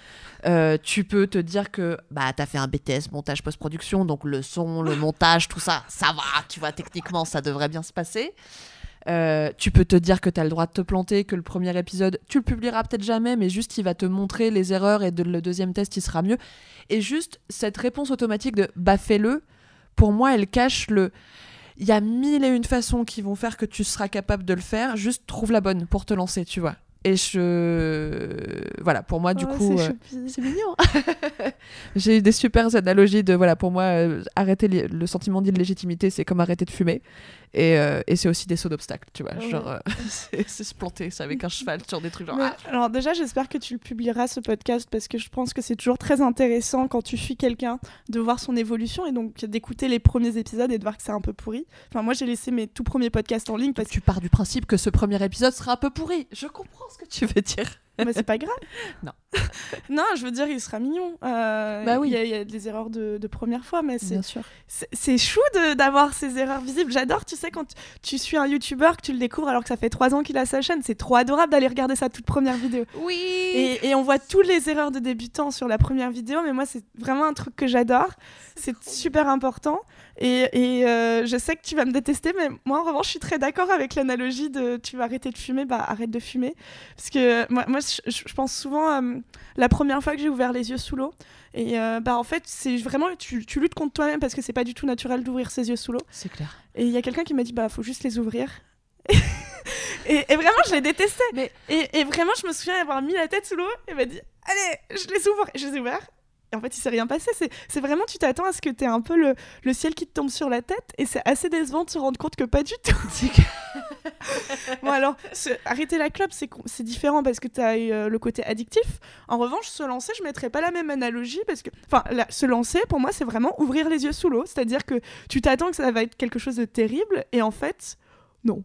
Euh, tu peux te dire que bah t'as fait un BTS montage post-production, donc le son, le montage, tout ça, ça va, tu vois, techniquement ça devrait bien se passer. Euh, tu peux te dire que tu as le droit de te planter, que le premier épisode, tu le publieras peut-être jamais, mais juste il va te montrer les erreurs et de, le deuxième test, il sera mieux. Et juste cette réponse automatique de bah fais-le, pour moi, elle cache le. Il y a mille et une façons qui vont faire que tu seras capable de le faire, juste trouve la bonne pour te lancer, tu vois. Et je. Voilà, pour moi, du Oh, coup. c'est euh, mignon. *laughs* J'ai eu des super analogies de voilà pour moi euh, arrêter le sentiment d'illégitimité c'est comme arrêter de fumer et, euh, et c'est aussi des sauts d'obstacles tu vois Ouais. genre euh, *laughs* c'est se planter c'est avec un cheval sur des trucs genre Mais- ah, alors déjà, j'espère que tu le publieras ce podcast parce que je pense que c'est toujours très intéressant quand tu suis quelqu'un de voir son évolution et donc d'écouter les premiers épisodes et de voir que c'est un peu pourri. Enfin, moi, j'ai laissé mes tout premiers podcasts en ligne parce que tu pars du principe que ce premier épisode sera un peu pourri je comprends ce que tu veux dire mais c'est pas grave. *laughs* Non. *laughs* non, je veux dire, il sera mignon. Euh, Bah oui. Il y, a- il y a des erreurs de, de première fois, mais c'est bien sûr c'est- chou d'avoir ces erreurs visibles. J'adore, tu sais, quand tu, tu suis un YouTuber, que tu le découvres alors que ça fait trois ans qu'il a sa chaîne, c'est trop adorable d'aller regarder sa toute première vidéo. oui Et, et on voit toutes les erreurs de débutants sur la première vidéo, mais moi, c'est vraiment un truc que j'adore. C'est super important. Et, et, euh, je sais que tu vas me détester, mais moi, en revanche, je suis très d'accord avec l'analogie de tu vas arrêter de fumer, bah arrête de fumer. Parce que moi, moi je, je pense souvent à la première fois que j'ai ouvert les yeux sous l'eau. Et euh, bah en fait, c'est vraiment, tu, tu luttes contre toi-même parce que c'est pas du tout naturel d'ouvrir ses yeux sous l'eau. c'est clair Et il y a quelqu'un qui m'a dit, bah faut juste les ouvrir. *laughs* et, et vraiment, je l'ai détesté. Mais- Et, et vraiment, je me souviens avoir mis la tête sous l'eau et m'a dit, allez, je les ouvre. Et je les ai ouverts. Et en fait, il s'est rien passé. C'est- C'est vraiment, tu t'attends à ce que tu aies un peu le, le ciel qui te tombe sur la tête. Et c'est assez décevant de se rendre compte que pas du tout. *laughs* *laughs* bon, alors, arrêter la clope, c'est différent parce que tu as le côté addictif. En revanche, se lancer, je mettrais pas la même analogie parce que, enfin, se lancer, pour moi, c'est vraiment ouvrir les yeux sous l'eau. C'est-à-dire que tu t'attends que ça va être quelque chose de terrible et en fait, non.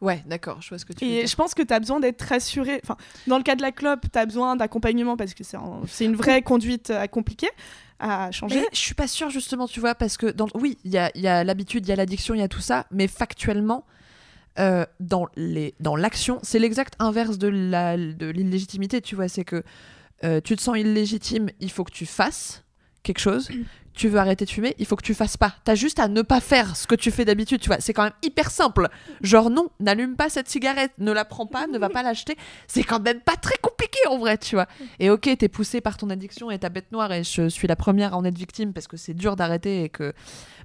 ouais d'accord je vois ce que tu veux Et dire je pense que tu as besoin d'être rassuré. Enfin, dans le cas de la clope, tu as besoin d'accompagnement parce que c'est un- c'est une vraie conduite euh, compliquée à changer. Mais je suis pas sûre justement, tu vois, parce que dans... oui, il y a l'habitude, il y a l'addiction, il y a tout ça, mais factuellement, euh, dans dans l'action, c'est l'exact inverse de de l'illégitimité, tu vois, c'est que euh, tu te sens illégitime, il faut que tu fasses quelque chose. Tu veux arrêter de fumer, il faut que tu fasses pas. T'as juste à ne pas faire ce que tu fais d'habitude, tu vois. C'est quand même hyper simple. Genre non, n'allume pas cette cigarette, ne la prends pas, ne va pas l'acheter. C'est quand même pas très compliqué en vrai, tu vois. Et ok, t'es poussé par ton addiction et ta bête noire, et je suis la première à en être victime parce que c'est dur d'arrêter et que.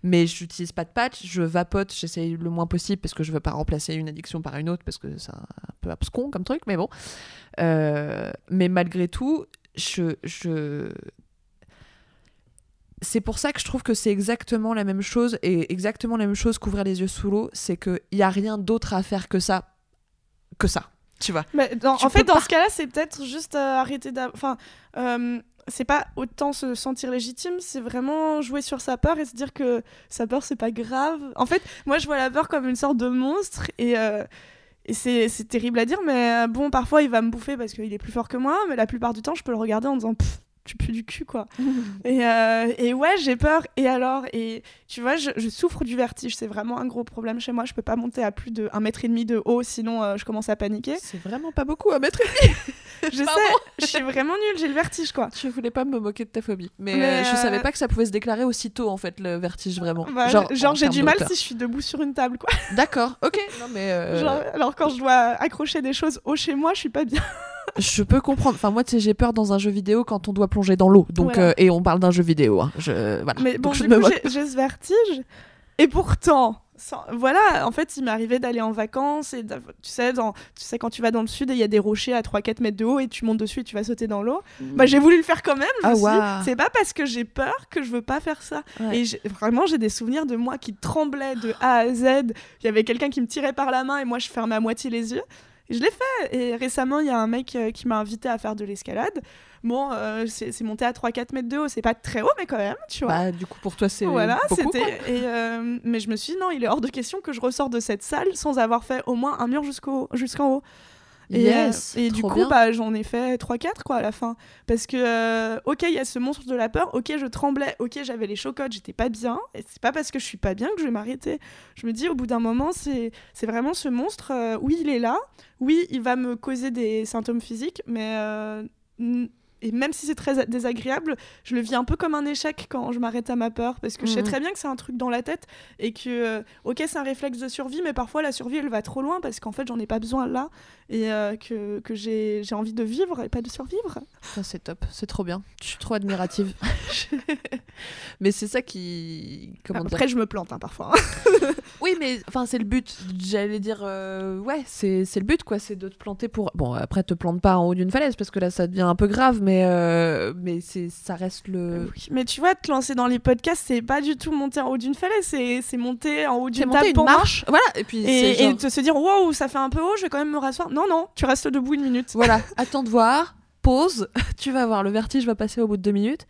Mais j'utilise pas de patch, je vapote, j'essaye le moins possible parce que je veux pas remplacer une addiction par une autre parce que c'est un peu abscon comme truc, mais bon. Euh, mais malgré tout, je. je... C'est pour ça que je trouve que c'est exactement la même chose et exactement la même chose qu'ouvrir les yeux sous l'eau, c'est qu'il n'y a rien d'autre à faire que ça. Que ça, tu vois. Mais dans- Tu en fait, dans pas. ce cas-là, c'est peut-être juste euh, arrêter d'avoir. Enfin, euh, c'est pas autant se sentir légitime, c'est vraiment jouer sur sa peur et se dire que sa peur, c'est pas grave. En fait, moi, je vois la peur comme une sorte de monstre et. euh, et c'est terrible à dire, mais bon, parfois il va me bouffer parce qu'il est plus fort que moi, mais la plupart du temps, je peux le regarder en disant Pff, tu pues du cul, quoi. *laughs* Et, euh, et ouais, j'ai peur. Et alors Et tu vois, je, je souffre du vertige. C'est vraiment un gros problème chez moi. Je peux pas monter à plus de 1 mètre et demi de haut, sinon euh, je commence à paniquer. C'est vraiment pas beaucoup à mettre. *laughs* *laughs* Je Pardon. sais, je suis vraiment nulle, j'ai le vertige, quoi. Je voulais pas me moquer de ta phobie. Mais, Mais, euh, je euh, savais pas que ça pouvait se déclarer aussitôt, en fait, le vertige, vraiment. Bah, genre, genre, en j'ai du mal si je suis debout sur une table, quoi. D'accord, ok. Non, mais. euh, Genre, alors quand je dois accrocher des choses haut chez moi, je suis pas bien. Je peux comprendre. Enfin, moi, tu sais, j'ai peur dans un jeu vidéo quand on doit plonger dans l'eau. Donc, Voilà. euh, et on parle d'un jeu vidéo. hein. Je, voilà. Mais bon, Donc, du coup, j'ai ce vertige. Et pourtant, sans- Voilà, en fait, il m'arrivait d'aller en vacances et tu sais, dans, tu sais, quand tu vas dans le sud et il y a des rochers à 3-4 mètres de haut et tu montes dessus et tu vas sauter dans l'eau. Bah, j'ai voulu le faire quand même. Ah, waouh. c'est pas parce que j'ai peur que je veux pas faire ça. Ouais. Et vraiment, j'ai des souvenirs de moi qui tremblait de A à Z. Il y avait quelqu'un qui me tirait par la main et moi, je fermais à moitié les yeux. Je l'ai fait. Et récemment, il y a un mec euh, qui m'a invité à faire de l'escalade. Bon, euh, c'est monté à 3-4 mètres de haut. C'est pas très haut, mais quand même, tu vois. Bah, du coup, pour toi, c'est Voilà, c'était. euh, mais je me suis dit, non, il est hors de question que je ressors de cette salle sans avoir fait au moins un mur jusqu'en haut. Et, Yes, euh, et du coup, bah, j'en ai fait 3-4 quoi à la fin. Parce que, euh, ok, il y a ce monstre de la peur, ok, je tremblais, ok, j'avais les chocottes, j'étais pas bien. Et c'est pas parce que je suis pas bien que je vais m'arrêter. Je me dis, au bout d'un moment, c'est vraiment ce monstre, euh, oui, il est là, oui, il va me causer des symptômes physiques, mais. euh, et même si c'est très désagréable, je le vis un peu comme un échec quand je m'arrête à ma peur, parce que je sais Mhm. très bien que c'est un truc dans la tête et que, ok, c'est un réflexe de survie, mais parfois la survie elle va trop loin parce qu'en fait j'en ai pas besoin là et euh, que, que j'ai envie de vivre et pas de survivre. Ça, c'est top, c'est trop bien. Je suis trop admirative. *laughs* mais c'est ça qui. Comment Après, je me plante hein, parfois. hein. *laughs* Oui, mais enfin, c'est le but. J'allais dire, euh, ouais, c'est c'est le but, quoi. C'est de te planter pour. Bon, après, te plante pas en haut d'une falaise parce que là, ça devient un peu grave, mais, euh, mais c'est ça reste le. Oui, Mais tu vois, te lancer dans les podcasts, c'est pas du tout monter en haut d'une falaise, c'est monter en haut d'une table pour marche. Voilà, et puis Et, et genre- de se dire, wow, ça fait un peu haut, je vais quand même me rasseoir. Non, non, tu restes debout une minute. Voilà, *laughs* attends de voir, pause, *laughs* tu vas voir, le vertige va passer au bout de deux minutes.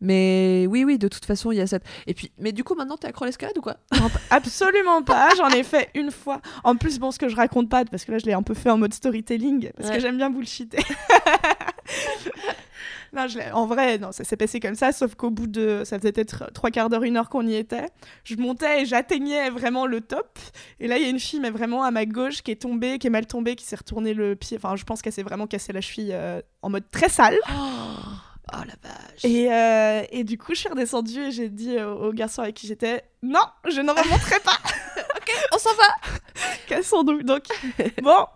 Mais oui, oui, de toute façon, il y a cette. Et puis, mais du coup, maintenant, t'es accro à l'escalade ou quoi? Non, absolument pas. J'en ai fait une fois. En plus, bon, ce que je raconte pas, parce que là, je l'ai un peu fait en mode storytelling, parce Ouais. que j'aime bien bullshiter. *laughs* non, je l'ai- en vrai, non, ça s'est passé comme ça, sauf qu'au bout de, ça faisait peut-être trois quarts d'heure, une heure qu'on y était. Je montais et j'atteignais vraiment le top. Et là, il y a une fille, mais vraiment à ma gauche, qui est tombée, qui est mal tombée, qui s'est retourné le pied. Enfin, je pense qu'elle s'est vraiment cassé la cheville euh, en mode très sale. Oh, la vache. Et, euh, et du coup, je suis redescendue et j'ai dit euh, au garçon avec qui j'étais Non, je ne remonterai pas *laughs* On s'en va Cassons-nous. Donc, *laughs* bon,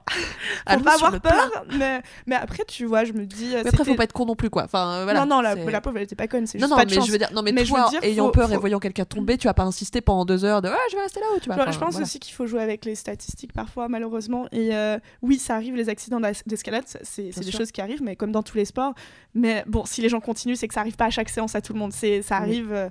faut pas avoir peur. Mais, mais après, tu vois, je me dis. euh, Mais après, faut pas être con non plus, quoi. Enfin, euh, voilà. non, non, la, la pauvre, elle était pas conne, c'est Non, juste non, pas mais de chance. je veux dire, non, mais, Mais je veux toi, dire, ayant faut- peur et voyant quelqu'un tomber, tu vas pas insister pendant deux heures de ouais, je vais rester là-haut, tu vois. Je, Enfin, je pense voilà. aussi qu'il faut jouer avec les statistiques parfois, malheureusement. Et euh, oui, ça arrive, les accidents d'escalade, c'est des sûr. choses qui arrivent, mais comme dans tous les sports. Mais bon, si les gens continuent, c'est que ça arrive pas à chaque séance à tout le monde. Ça Oui. arrive euh,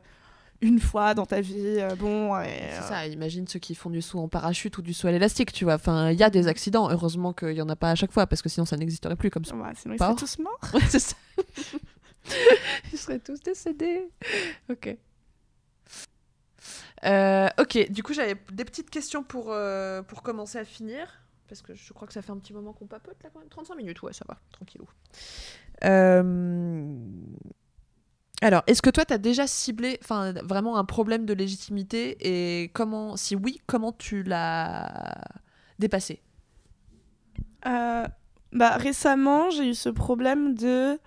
une fois dans ta vie. euh, bon, et, C'est euh, ça, imagine ceux qui font du saut en parachute ou du saut à l'élastique, tu vois. Enfin, il y a des accidents, heureusement qu'il y en a pas à chaque fois, parce que sinon ça n'existerait plus comme ça. ouais, sinon, ils seraient tous morts. *laughs* Ouais, c'est ça. *laughs* Ils seraient tous décédés. Ok. Euh, ok, du coup j'avais des petites questions pour, euh, pour commencer à finir. Parce que je crois que ça fait un petit moment qu'on papote là quand même. 35 minutes, ouais, ça va, tranquillou. Euh, Alors, est-ce que toi t'as déjà ciblé vraiment un problème de légitimité et comment, si oui, comment tu l'as dépassé? Euh, bah, récemment, j'ai eu ce problème de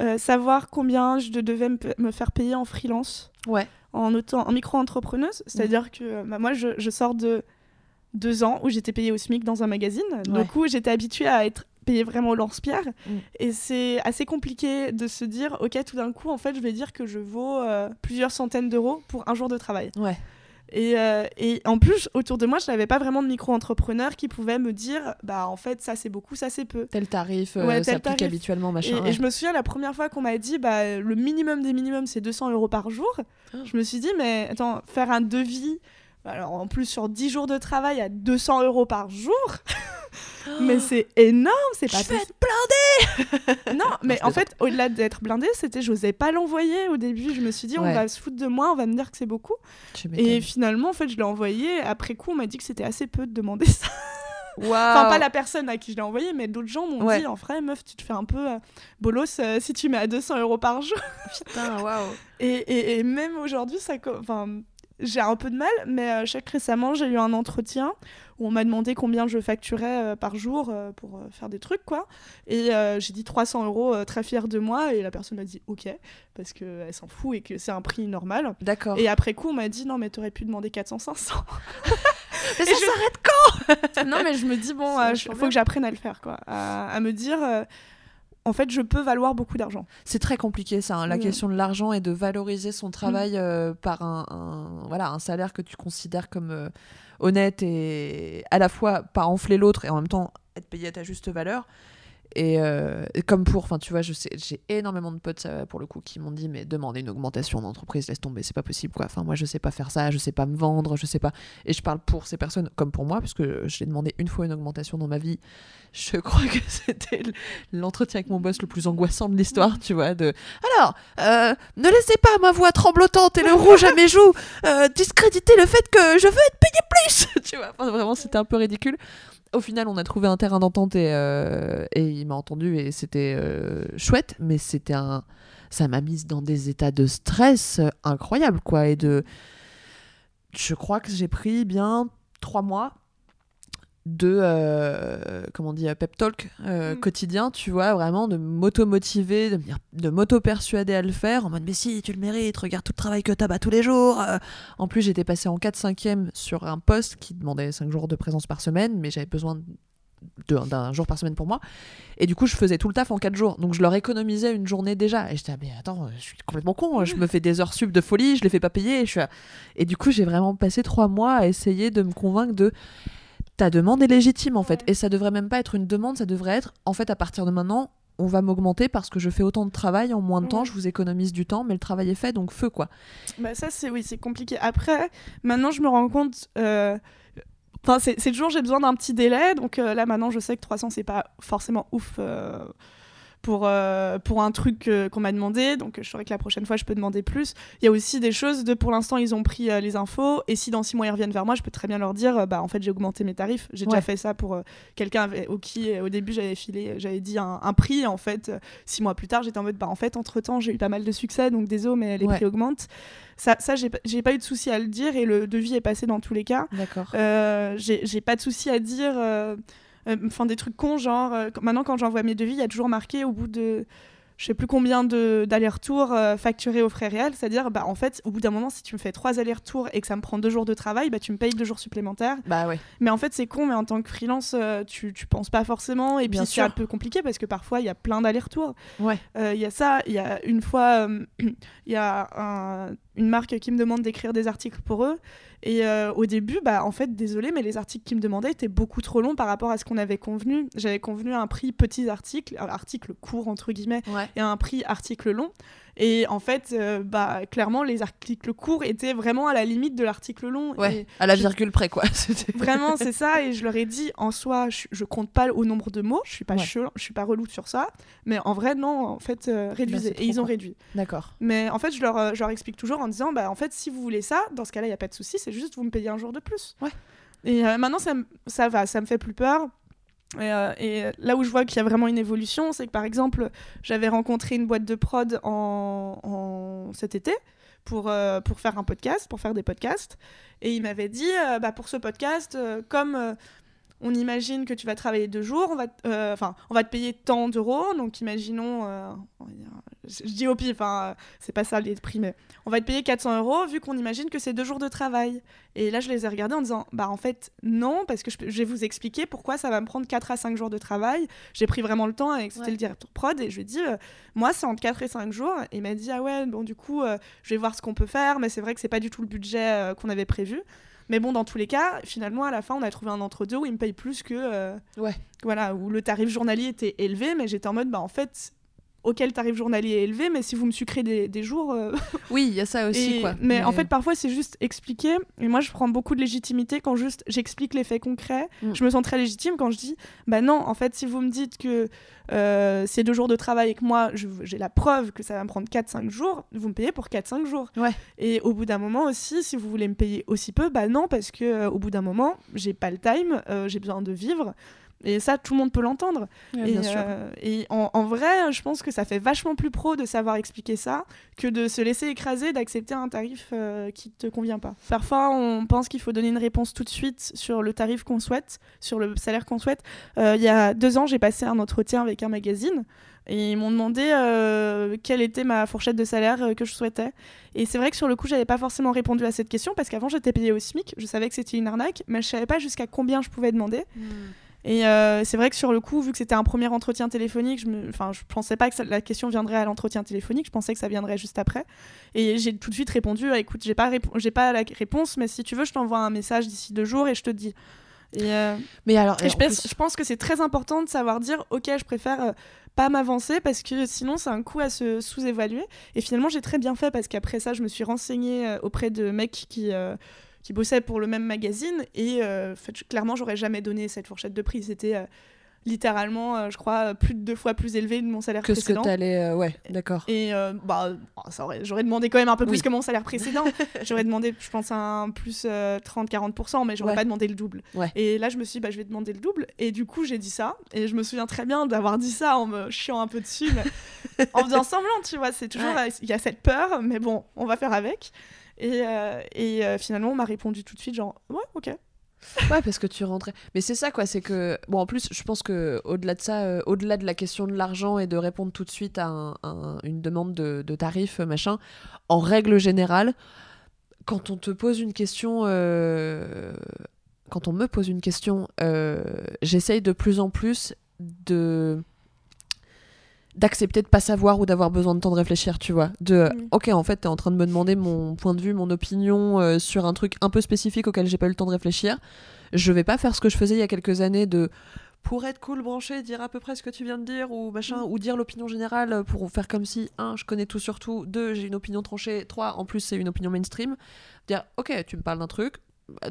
euh, savoir combien je devais me, faire payer en freelance, Ouais. en, auto- en micro-entrepreneuse. C'est-à-dire que bah, moi, je, je sors de deux ans où j'étais payée au SMIC dans un magazine. Ouais. Du coup, j'étais habituée à être payée vraiment au lance-pierre. Mm. Et c'est assez compliqué de se dire, OK, tout d'un coup, en fait, je vais dire que je vaux euh, plusieurs centaines d'euros pour un jour de travail. Ouais. Et, euh, et en plus, autour de moi, je n'avais pas vraiment de micro-entrepreneur qui pouvait me dire, bah en fait, ça c'est beaucoup, ça c'est peu. Tel tarif, euh, Ouais, tel s'applique tarif. habituellement, machin. et ouais. je me souviens la première fois qu'on m'a dit, bah le minimum des minimums c'est 200 euros par jour. Ah. Je me suis dit, mais attends, faire un devis, alors en plus sur 10 jours de travail à 200 euros par jour, *gasps* mais c'est énorme, c'est pas Je vais possible. *laughs* Non, mais en fait, au-delà d'être blindé, c'était, j'osais pas l'envoyer au début. Je me suis dit, on va se foutre de moi, on va me dire que c'est beaucoup. Et finalement, en fait, je l'ai envoyé. Après coup, on m'a dit que c'était assez peu de demander ça. Waouh. Enfin, pas la personne à qui je l'ai envoyé, mais d'autres gens m'ont Ouais. dit en vrai, meuf, tu te fais un peu euh, bolos euh, si tu mets à 200 euros par jour. Putain, waouh. Et, et- et même aujourd'hui, ça, co- enfin, j'ai un peu de mal, mais euh, chaque récemment, j'ai eu un entretien où on m'a demandé combien je facturais euh, par jour euh, pour euh, faire des trucs, quoi. Et euh, j'ai dit 300 euros, euh, très fière de moi, et la personne m'a dit OK, parce qu'elle s'en fout et que c'est un prix normal. D'accord. Et après coup, on m'a dit non, mais t'aurais pu demander 400-500. *laughs* Mais et ça je- s'arrête *laughs* non, mais je me dis, bon, euh, il faut bien. que j'apprenne à le faire, quoi. À, à me dire, euh, en fait, je peux valoir beaucoup d'argent. C'est très compliqué ça, hein, la Mm. question de l'argent et de valoriser son travail euh, par un, un- voilà, un salaire que tu considères comme euh, honnête et à la fois pas enfler l'autre et en même temps être payé à ta juste valeur. Et, euh, et comme pour, enfin tu vois, j'ai énormément de potes euh, pour le coup qui m'ont dit mais demander une augmentation d'entreprise, laisse tomber, c'est pas possible quoi. Enfin moi je sais pas faire ça, je sais pas me vendre, je sais pas. Et je parle pour ces personnes comme pour moi parce que j'ai demandé une fois une augmentation dans ma vie. Je *laughs* crois que c'était l'entretien avec mon boss le plus angoissant de l'histoire, tu vois. De alors, euh, ne laissez pas ma voix tremblotante et le rouge à mes joues discréditer le fait que je veux être payé plus, *laughs* tu vois. Vraiment c'était un peu ridicule. Au final, on a trouvé un terrain d'entente et, euh, il m'a entendu et c'était euh, chouette, mais c'était un, ça m'a mise dans des états de stress incroyables, quoi. Et de, je crois que j'ai pris bien trois mois de, euh, comment on dit, euh, pep talk euh, Mm. quotidien, tu vois, vraiment de m'auto-motiver, de, me dire- de m'auto-persuader à le faire, en mode, mais si, tu le mérites, regarde tout le travail que t'as bah, tous les jours. euh. En plus, j'étais passée en 4-5e sur un poste qui demandait 5 jours de présence par semaine, mais j'avais besoin de- d'un jour par semaine pour moi. Et du coup, je faisais tout le taf en 4 jours. Donc, je leur économisais une journée déjà. Et j'étais, ah, mais attends, je suis complètement con. Je me fais des heures sub de folie, je les fais pas payer. Et, je suis à- et du coup, j'ai vraiment passé 3 mois à essayer de me convaincre de ta demande est légitime en fait. Et ça devrait même pas être une demande, ça devrait être en fait à partir de maintenant. On va m'augmenter parce que je fais autant de travail en moins de temps, Ouais. je vous économise du temps, mais le travail est fait, donc feu quoi. Bah ça c'est oui c'est compliqué. Après maintenant je me rends compte. euh, Enfin c'est c'est toujours j'ai besoin d'un petit délai donc euh, là maintenant je sais que 300 c'est pas forcément ouf. euh, Pour, euh, pour un truc euh, qu'on m'a demandé, donc je saurais que la prochaine fois je peux demander plus. Il y a aussi des choses de pour l'instant ils ont pris euh, les infos et si dans six mois ils reviennent vers moi, je peux très bien leur dire euh, bah en fait j'ai augmenté mes tarifs. J'ai déjà fait ça pour quelqu'un au qui au début j'avais filé, j'avais dit un, un prix et en fait six mois plus tard j'étais en mode bah en fait entre temps j'ai eu pas mal de succès donc désolé mais les Ouais. prix augmentent. Ça, ça j'ai pas- eu de souci à le dire et le devis est passé dans tous les cas. D'accord. J'ai j'ai pas de souci à dire. Euh, Enfin, des trucs cons, genre, euh, maintenant quand j'envoie mes devis, il y a toujours marqué au bout de je sais plus combien de- d'allers-retours euh, facturés aux frais réels. C'est-à-dire, bah, en fait, au bout d'un moment, si tu me fais trois allers-retours et que ça me prend deux jours de travail, bah, tu me payes deux jours supplémentaires. Bah ouais. Mais en fait, c'est con, mais en tant que freelance, euh, tu, tu penses pas forcément. Et Bien puis, c'est un peu compliqué parce que parfois, il y a plein d'allers-retours. Ouais. Euh, Il y a ça, il y a une fois, *clears throat* il y a un- une marque qui me demande d'écrire des articles pour eux. Et euh, au début, bah, en fait, désolé, mais les articles qu'ils me demandaient étaient beaucoup trop longs par rapport à ce qu'on avait convenu. J'avais convenu un prix petits articles, un article court, entre guillemets, Ouais. et un prix article long. Et en fait, euh, bah, clairement, les articles courts étaient vraiment à la limite de l'article long. Ouais. Et À la je- virgule près quoi. *laughs* Vraiment, c'est ça. Et je leur ai dit, en soi, je, je compte pas au nombre de mots. Je suis pas Ouais. chel- je suis pas relou sur ça. Mais en vrai, non. En fait, euh, réduisez. c'est trop et ils ont réduit. D'accord. Mais en fait, je leur, euh, je leur explique toujours en disant, bah, en fait, si vous voulez ça, dans ce cas-là, il y a pas de souci. C'est juste vous me payez un jour de plus. Ouais. Et euh, maintenant, ça, ça va. Ça me fait plus peur. Et, euh, et là où je vois qu'il y a vraiment une évolution, c'est que par exemple, j'avais rencontré une boîte de prod en, cet été pour, euh, pour faire un podcast, pour faire des podcasts. Et il m'avait dit, euh, bah, pour ce podcast, comme on imagine que tu vas travailler deux jours, on va, euh, enfin, on va te payer tant d'euros. Donc imaginons, euh, je, je dis au pif, hein, euh, c'est pas ça les prix, mais on va te payer 400 euros vu qu'on imagine que c'est deux jours de travail. Et là, je les ai regardés en disant, bah en fait, non, parce que je, vais vous expliquer pourquoi ça va me prendre 4 à 5 jours de travail. J'ai pris vraiment le temps avec c'était Ouais. le directeur prod et je lui ai dit, euh, moi, c'est entre 4 et 5 jours. Et il m'a dit, ah ouais, bon, du coup, je vais voir ce qu'on peut faire, mais c'est vrai que c'est pas du tout le budget qu'on avait prévu. Mais bon, dans tous les cas, finalement, à la fin, on a trouvé un entre-deux où il me paye plus que. euh, Ouais. Voilà, où le tarif journalier était élevé, mais j'étais en mode, bah en fait, le tarif journalier est élevé, mais si vous me sucrez des, des jours. euh, *laughs* Oui, il y a ça aussi et- quoi. Mais, en fait, parfois, c'est juste expliquer. Et moi, je prends beaucoup de légitimité quand juste j'explique les faits concrets. Mm. Je me sens très légitime quand je dis bah non, en fait, si vous me dites que euh, c'est deux jours de travail et que moi, j'ai la preuve que ça va me prendre 4-5 jours, vous me payez pour 4-5 jours. Ouais. Et au bout d'un moment aussi, si vous voulez me payer aussi peu, bah non, parce que euh, au bout d'un moment, j'ai pas le time, euh, j'ai besoin de vivre. Et ça, tout le monde peut l'entendre. Ouais, et bien sûr. euh, et en, en vrai, je pense que ça fait vachement plus pro de savoir expliquer ça que de se laisser écraser, d'accepter un tarif euh, qui te convient pas. Parfois, on pense qu'il faut donner une réponse tout de suite sur le tarif qu'on souhaite, sur le salaire qu'on souhaite. Euh, il y a deux ans, j'ai passé un entretien avec un magazine. Et ils m'ont demandé euh, quelle était ma fourchette de salaire euh, que je souhaitais. Et c'est vrai que sur le coup, j'avais pas forcément répondu à cette question parce qu'avant, j'étais payée au SMIC. Je savais que c'était une arnaque, mais je savais pas jusqu'à combien je pouvais demander. Et euh, c'est vrai que sur le coup, vu que c'était un premier entretien téléphonique, je enfin, je pensais pas que ça- la question viendrait à l'entretien téléphonique. Je pensais que ça viendrait juste après. Et j'ai tout de suite répondu, euh, écoute, j'ai pas, j'ai pas la réponse, mais si tu veux, je t'envoie un message d'ici deux jours et je te dis. Et, euh, Mais alors, et je en pense, plus- je pense que c'est très important de savoir dire, ok, je préfère euh, pas m'avancer parce que sinon c'est un coup à se sous-évaluer. Et finalement, j'ai très bien fait parce qu'après ça, je me suis renseignée euh, auprès de mecs qui, qui bossaient pour le même magazine et euh, fait, clairement, j'aurais jamais donné cette fourchette de prix. C'était euh, littéralement, euh, je crois, euh, plus de deux fois plus élevé de mon salaire que ce que précédent. t'allais. euh, ouais, d'accord. Et bah, oh, ça aurait- j'aurais demandé quand même un peu plus que mon salaire précédent. *laughs* j'aurais demandé, je pense, un plus euh, 30-40%, mais j'aurais Ouais. pas demandé le double. Ouais. Et là, je me suis dit, bah, je vais demander le double. Et du coup, j'ai dit ça. Et je me souviens très bien d'avoir dit ça en me chiant un peu dessus, mais *laughs* en faisant semblant, tu vois. C'est toujours, Ouais. il y a cette peur, mais bon, on va faire avec. Et, euh, euh, finalement, on m'a répondu tout de suite, genre, ouais, ok. Ouais, parce que tu rentrais. Mais c'est ça, quoi. C'est que. Bon, en plus, je pense que au-delà de ça, euh, au-delà de la question de l'argent et de répondre tout de suite à un- un- une demande de, de tarif, machin, en règle générale, quand on te pose une question. Quand on me pose une question, j'essaye de plus en plus de d'accepter de pas savoir ou d'avoir besoin de temps de réfléchir, tu vois. De Mm. OK, en fait, tu es en train de me demander mon point de vue, mon opinion euh, sur un truc un peu spécifique auquel j'ai pas eu le temps de réfléchir. Je vais pas faire ce que je faisais il y a quelques années de pour être cool branché, dire à peu près ce que tu viens de dire ou machin ou dire l'opinion générale pour faire comme si un, je connais tout sur tout, deux, j'ai une opinion tranchée, trois, en plus c'est une opinion mainstream. Dire OK, tu me parles d'un truc,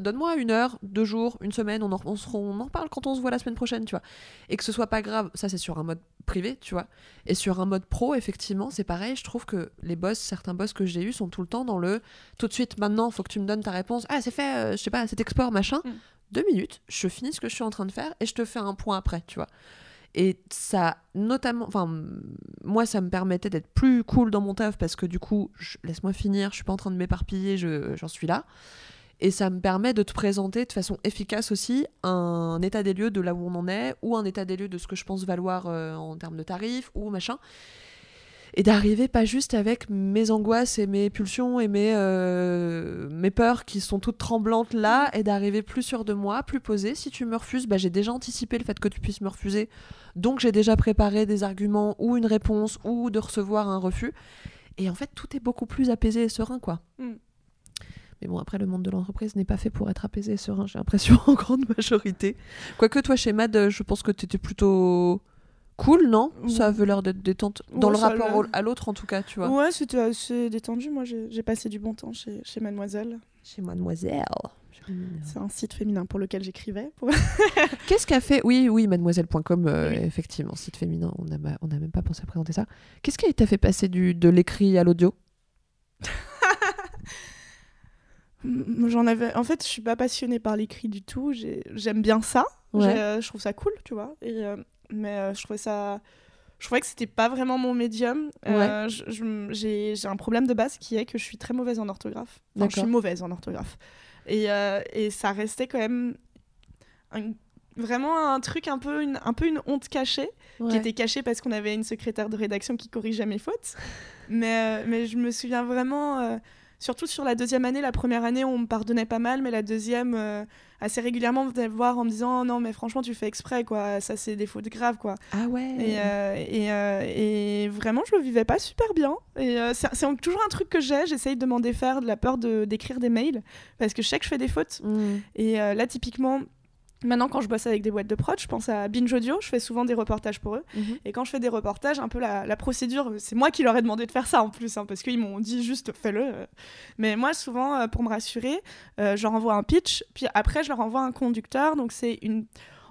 donne-moi une heure, deux jours, une semaine, on en, on, se- on en parle quand on se voit la semaine prochaine, tu vois. Et que ce soit pas grave, ça c'est sur un mode privé, tu vois. Et sur un mode pro, effectivement, c'est pareil, je trouve que les boss, certains boss que j'ai eus sont tout le temps dans le tout de suite, maintenant, faut que tu me donnes ta réponse. Ah, c'est fait, euh, je sais pas, cet export, machin. Mm. Deux minutes, je finis ce que je suis en train de faire et je te fais un point après, tu vois. Et ça, notamment, enfin, moi, ça me permettait d'être plus cool dans mon taf parce que du coup, laisse-moi finir, je suis pas en train de m'éparpiller, je- j'en suis là. Et ça me permet de te présenter de façon efficace aussi un état des lieux de là où on en est, ou un état des lieux de ce que je pense valoir euh, en termes de tarifs, ou machin. Et d'arriver pas juste avec mes angoisses et mes pulsions et mes, euh, mes peurs qui sont toutes tremblantes là, et d'arriver plus sûr de moi, plus posé. Si tu me refuses, bah, j'ai déjà anticipé le fait que tu puisses me refuser. Donc j'ai déjà préparé des arguments ou une réponse ou de recevoir un refus. Et en fait, tout est beaucoup plus apaisé et serein, quoi. Mm. Mais bon, après, le monde de l'entreprise n'est pas fait pour être apaisé et serein, j'ai l'impression, *laughs* en grande majorité. Quoique toi, chez Mad, euh, je pense que tu étais plutôt cool, non? Ça avait l'air d'être détente. Dans Ouais, le rapport au- à l'autre, en tout cas, tu vois. Ouais, c'était assez détendu. Moi, j'ai passé du bon temps chez, chez Mademoiselle. Chez Mademoiselle. C'est un site féminin pour lequel j'écrivais. pour- *laughs* Qu'est-ce qu'a fait Oui, oui, mademoiselle.com, euh, Oui. effectivement, site féminin, on n'a on n'a même pas pensé à présenter ça. Qu'est-ce qui t'a fait passer du, de l'écrit à l'audio? *laughs* J'en avais. En fait, je suis pas passionnée par l'écrit du tout. J'ai- J'aime bien ça. Ouais. Euh, Je trouve ça cool, tu vois. Et, euh, mais euh, je trouvais ça. Je trouvais que c'était pas vraiment mon médium. Euh, J'ai un problème de base qui est que je suis très mauvaise en orthographe. Enfin, je suis mauvaise en orthographe. Et, et ça restait quand même un- vraiment un truc un peu une, un peu une honte cachée qui était cachée parce qu'on avait une secrétaire de rédaction qui corrigeait mes fautes. Mais, mais je me souviens vraiment, surtout sur la deuxième année, la première année, on me pardonnait pas mal, mais la deuxième, euh, assez régulièrement, on venait me voir en me disant oh non, mais franchement, tu fais exprès, quoi. Ça, c'est des fautes graves, quoi. Ah ouais Et, euh, et, euh, et vraiment, je le vivais pas super bien. Et c'est toujours un truc que j'ai. J'essaye de m'en défaire de la peur de- d'écrire des mails parce que je sais que je fais des fautes. Mm. Et là, typiquement, maintenant, quand je bosse avec des boîtes de prod, je pense à Binge Audio. Je fais souvent des reportages pour eux. Mhm. Et quand je fais des reportages, un peu la, la procédure, c'est moi qui leur ai demandé de faire ça en plus, hein, parce qu'ils m'ont dit juste fais-le. Mais moi, souvent, euh, pour me rassurer, euh, je leur envoie un pitch, puis après, je leur envoie un conducteur. Donc, c'est une.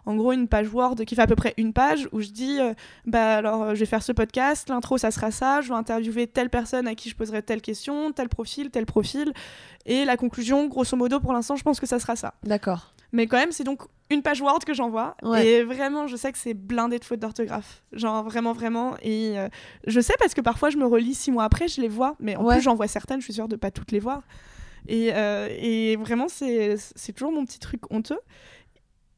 En gros, une page Word qui fait à peu près une page où je dis euh, bah alors euh, je vais faire ce podcast, l'intro ça sera ça, je vais interviewer telle personne à qui je poserai telle question, tel profil, tel profil, et la conclusion, grosso modo, pour l'instant, je pense que ça sera ça. D'accord. Mais quand même, c'est donc une page Word que j'envoie. Ouais. Et vraiment, je sais que c'est blindé de fautes d'orthographe. Genre, vraiment, vraiment. Et euh, je sais parce que parfois, je me relis six mois après, je les vois. Mais en Ouais. plus, j'en vois certaines, je suis sûre de pas toutes les voir. Et, euh, et vraiment, c'est toujours mon petit truc honteux.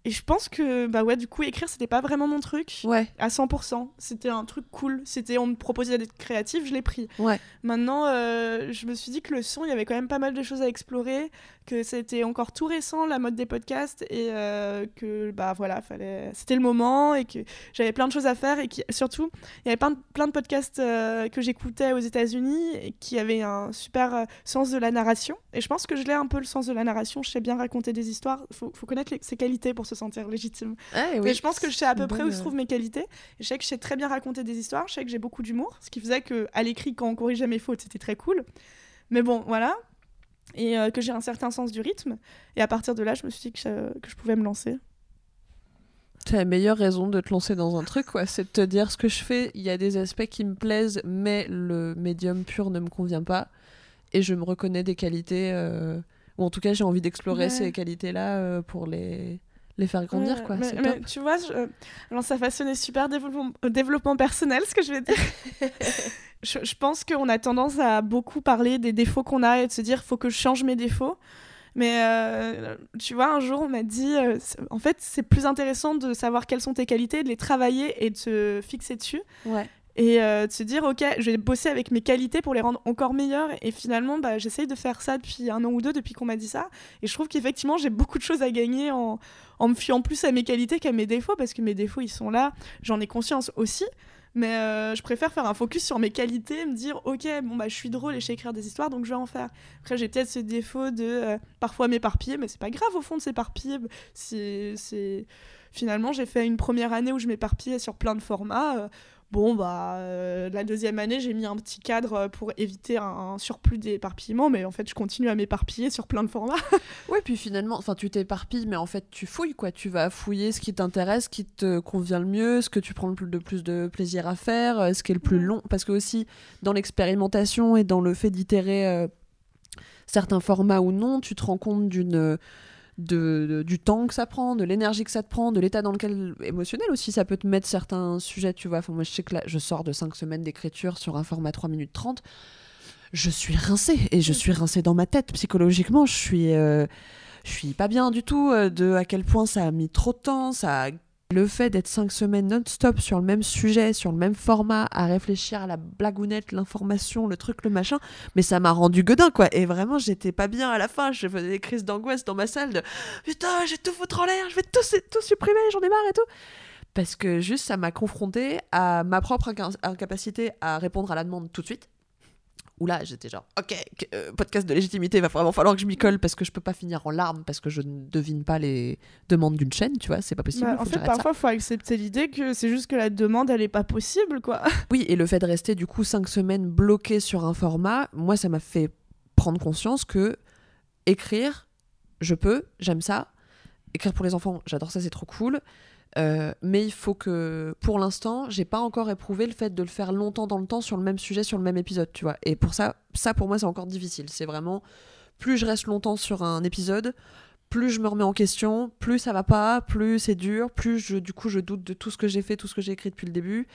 Et je pense que, bah ouais, du coup, écrire, c'était pas vraiment mon truc. Ouais. À 100%. C'était un truc cool. C'était, on me proposait d'être créatif, je l'ai pris. Ouais. Maintenant, euh, je me suis dit que le son, il y avait quand même pas mal de choses à explorer, que c'était encore tout récent, la mode des podcasts, et euh, que, bah voilà, fallait... c'était le moment, et que j'avais plein de choses à faire, et qui... surtout, il y avait plein de, plein de podcasts euh, que j'écoutais aux États-Unis, et qui avaient un super euh, sens de la narration. Et je pense que je l'ai un peu le sens de la narration. Je sais bien raconter des histoires. Faut, faut connaître les- ses qualités pour se sentir légitime. Ouais, Mais je pense que je sais à peu près où se trouvent mes qualités. Et je sais que je sais très bien raconter des histoires. Je sais que j'ai beaucoup d'humour. Ce qui faisait que à l'écrit, quand on corrigeait mes fautes, c'était très cool. Mais bon, voilà. Et euh, que j'ai un certain sens du rythme. Et à partir de là, je me suis dit que je, que je pouvais me lancer. C'est la meilleure raison de te lancer dans un truc, quoi. C'est de te dire ce que je fais, il y a des aspects qui me plaisent, mais le médium pur ne me convient pas. Et je me reconnais des qualités, euh, ou en tout cas, j'ai envie d'explorer Ouais. ces qualités-là euh, pour les, les faire grandir, Ouais, quoi. Mais, tu vois, je... alors ça façonnait super développement, euh, développement personnel, ce que je vais dire. *laughs* je, je pense qu'on a tendance à beaucoup parler des défauts qu'on a et de se dire faut que je change mes défauts. Mais euh, tu vois, un jour, on m'a dit, euh, en fait, c'est plus intéressant de savoir quelles sont tes qualités, de les travailler et de se fixer dessus. Ouais. Et euh, de se dire, ok, je vais bosser avec mes qualités pour les rendre encore meilleures. Et finalement, bah, j'essaye de faire ça depuis un an ou deux, depuis qu'on m'a dit ça. Et je trouve qu'effectivement, j'ai beaucoup de choses à gagner en, en me fiant plus à mes qualités qu'à mes défauts, parce que mes défauts, ils sont là. J'en ai conscience aussi. Mais euh, je préfère faire un focus sur mes qualités, me dire, ok, bon, bah, je suis drôle et je sais écrire des histoires, donc je vais en faire. Après, j'ai peut-être ce défaut de euh, parfois m'éparpiller, mais c'est pas grave au fond de s'éparpiller. C'est. Finalement, j'ai fait une première année où je m'éparpillais sur plein de formats. Bon, bah, euh, la deuxième année, j'ai mis un petit cadre euh, pour éviter un, un surplus d'éparpillement, mais en fait, je continue à m'éparpiller sur plein de formats. *laughs* Ouais, puis finalement, enfin, tu t'éparpilles, mais en fait, tu fouilles, quoi. Tu vas fouiller ce qui t'intéresse, ce qui te convient le mieux, ce que tu prends le plus de plus de plaisir à faire, euh, ce qui est le plus Ouais. long. Parce que aussi, dans l'expérimentation et dans le fait d'itérer euh, certains formats ou non, tu te rends compte d'une de, du temps que ça prend, de l'énergie que ça te prend, de l'état dans lequel émotionnel aussi ça peut te mettre certains sujets, tu vois. Moi je sais que là, je sors de 5 semaines d'écriture sur un format 3 minutes 30. Je suis rincée et je suis rincée dans ma tête psychologiquement, je suis euh, je suis pas bien du tout euh, de à quel point ça a mis trop de temps, ça le fait d'être 5 semaines non-stop sur le même sujet, sur le même format, à réfléchir à la blagounette, l'information, le truc, le machin, mais ça m'a rendu gueudin quoi. Et vraiment, j'étais pas bien à la fin. Je faisais des crises d'angoisse dans ma salle de putain, j'ai tout foutre en l'air, je vais tout, supprimer, j'en ai marre et tout. Parce que juste, ça m'a confronté à ma propre inca- incapacité à répondre à la demande tout de suite. Où là, j'étais genre, ok, euh, podcast de légitimité, va vraiment falloir que je m'y colle parce que je peux pas finir en larmes parce que je ne devine pas les demandes d'une chaîne, tu vois, c'est pas possible. Bah, en fait, parfois, il faut accepter l'idée que c'est juste que la demande, elle est pas possible, quoi. *laughs* Oui, et le fait de rester du coup cinq semaines bloqué sur un format, moi, ça m'a fait prendre conscience que écrire, je peux, j'aime ça. Écrire pour les enfants, j'adore ça, c'est trop cool. Euh, mais il faut que, pour l'instant, j'ai pas encore éprouvé le fait de le faire longtemps dans le temps sur le même sujet, sur le même épisode, tu vois. Et pour ça, ça pour moi, c'est encore difficile. C'est vraiment, plus je reste longtemps sur un épisode, plus je me remets en question, plus ça va pas, plus c'est dur, plus je, du coup je doute de tout ce que j'ai fait, tout ce que j'ai écrit depuis le début,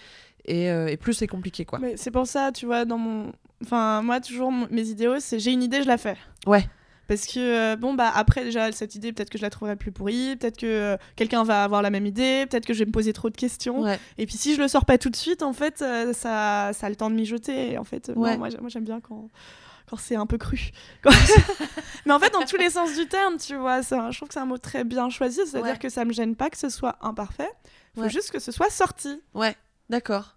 et, euh, et plus c'est compliqué quoi. Mais c'est pour ça, tu vois, dans mon. Enfin, moi, toujours, mon- mes idéaux, c'est j'ai une idée, je la fais. Ouais. Parce que, euh, bon, bah, après, déjà, cette idée, peut-être que je la trouverai plus pourrie, peut-être que euh, quelqu'un va avoir la même idée, peut-être que je vais me poser trop de questions. Ouais. Et puis, si je le sors pas tout de suite, en fait, euh, ça, ça a le temps de mijoter. Et En fait, non, Ouais. moi, j'ai- moi, j'aime bien quand. Quand c'est un peu cru. *laughs* *laughs* Mais en fait, dans tous les sens du terme, tu vois, un- je trouve que c'est un mot très bien choisi. C'est-à-dire Ouais. que ça me gêne pas que ce soit imparfait. Il faut Ouais. juste que ce soit sorti. Ouais, d'accord.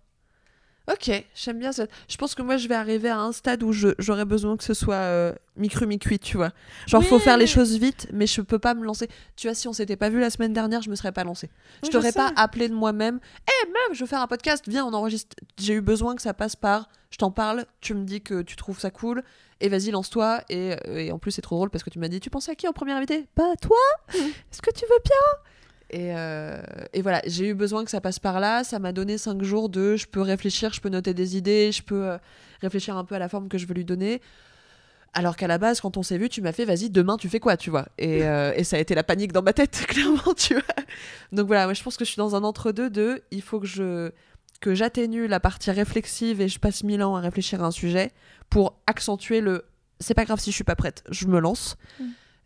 Ok, j'aime bien ça. Je pense que moi, je vais arriver à un stade où j'aurais besoin que ce soit euh, mi-cru, mi-cuit, tu vois. Genre, Oui, faut faire les choses vite, mais je peux pas me lancer. Tu vois, si on s'était pas vu la semaine dernière, je me serais pas lancée. Je Oui, t'aurais pas appelé de moi-même. Eh meuf, je veux faire un podcast, viens, on enregistre. J'ai eu besoin que ça passe par. Je t'en parle, tu me dis que tu trouves ça cool, et vas-y, lance-toi. Et, et en plus, c'est trop drôle parce que tu m'as dit, tu pensais à qui en premier invité? Bah, toi Est-ce que tu veux bien? Et, euh, et voilà, j'ai eu besoin que ça passe par là. Ça m'a donné cinq jours de je peux réfléchir, je peux noter des idées, je peux euh, réfléchir un peu à la forme que je veux lui donner. Alors qu'à la base, quand on s'est vu, tu m'as fait vas-y, demain tu fais quoi, tu vois? Et, euh, *laughs* et ça a été la panique dans ma tête, *laughs* clairement, tu vois. Donc voilà, moi je pense que je suis dans un entre-deux de il faut que je que j'atténue la partie réflexive et je passe mille ans à réfléchir à un sujet pour accentuer le c'est pas grave si je suis pas prête, je me lance. Mm.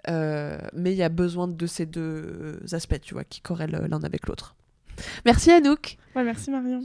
Euh, mais il y a besoin de ces deux aspects, tu vois, qui corrèlent l'un avec l'autre. Merci Anouk. Ouais, merci Marion.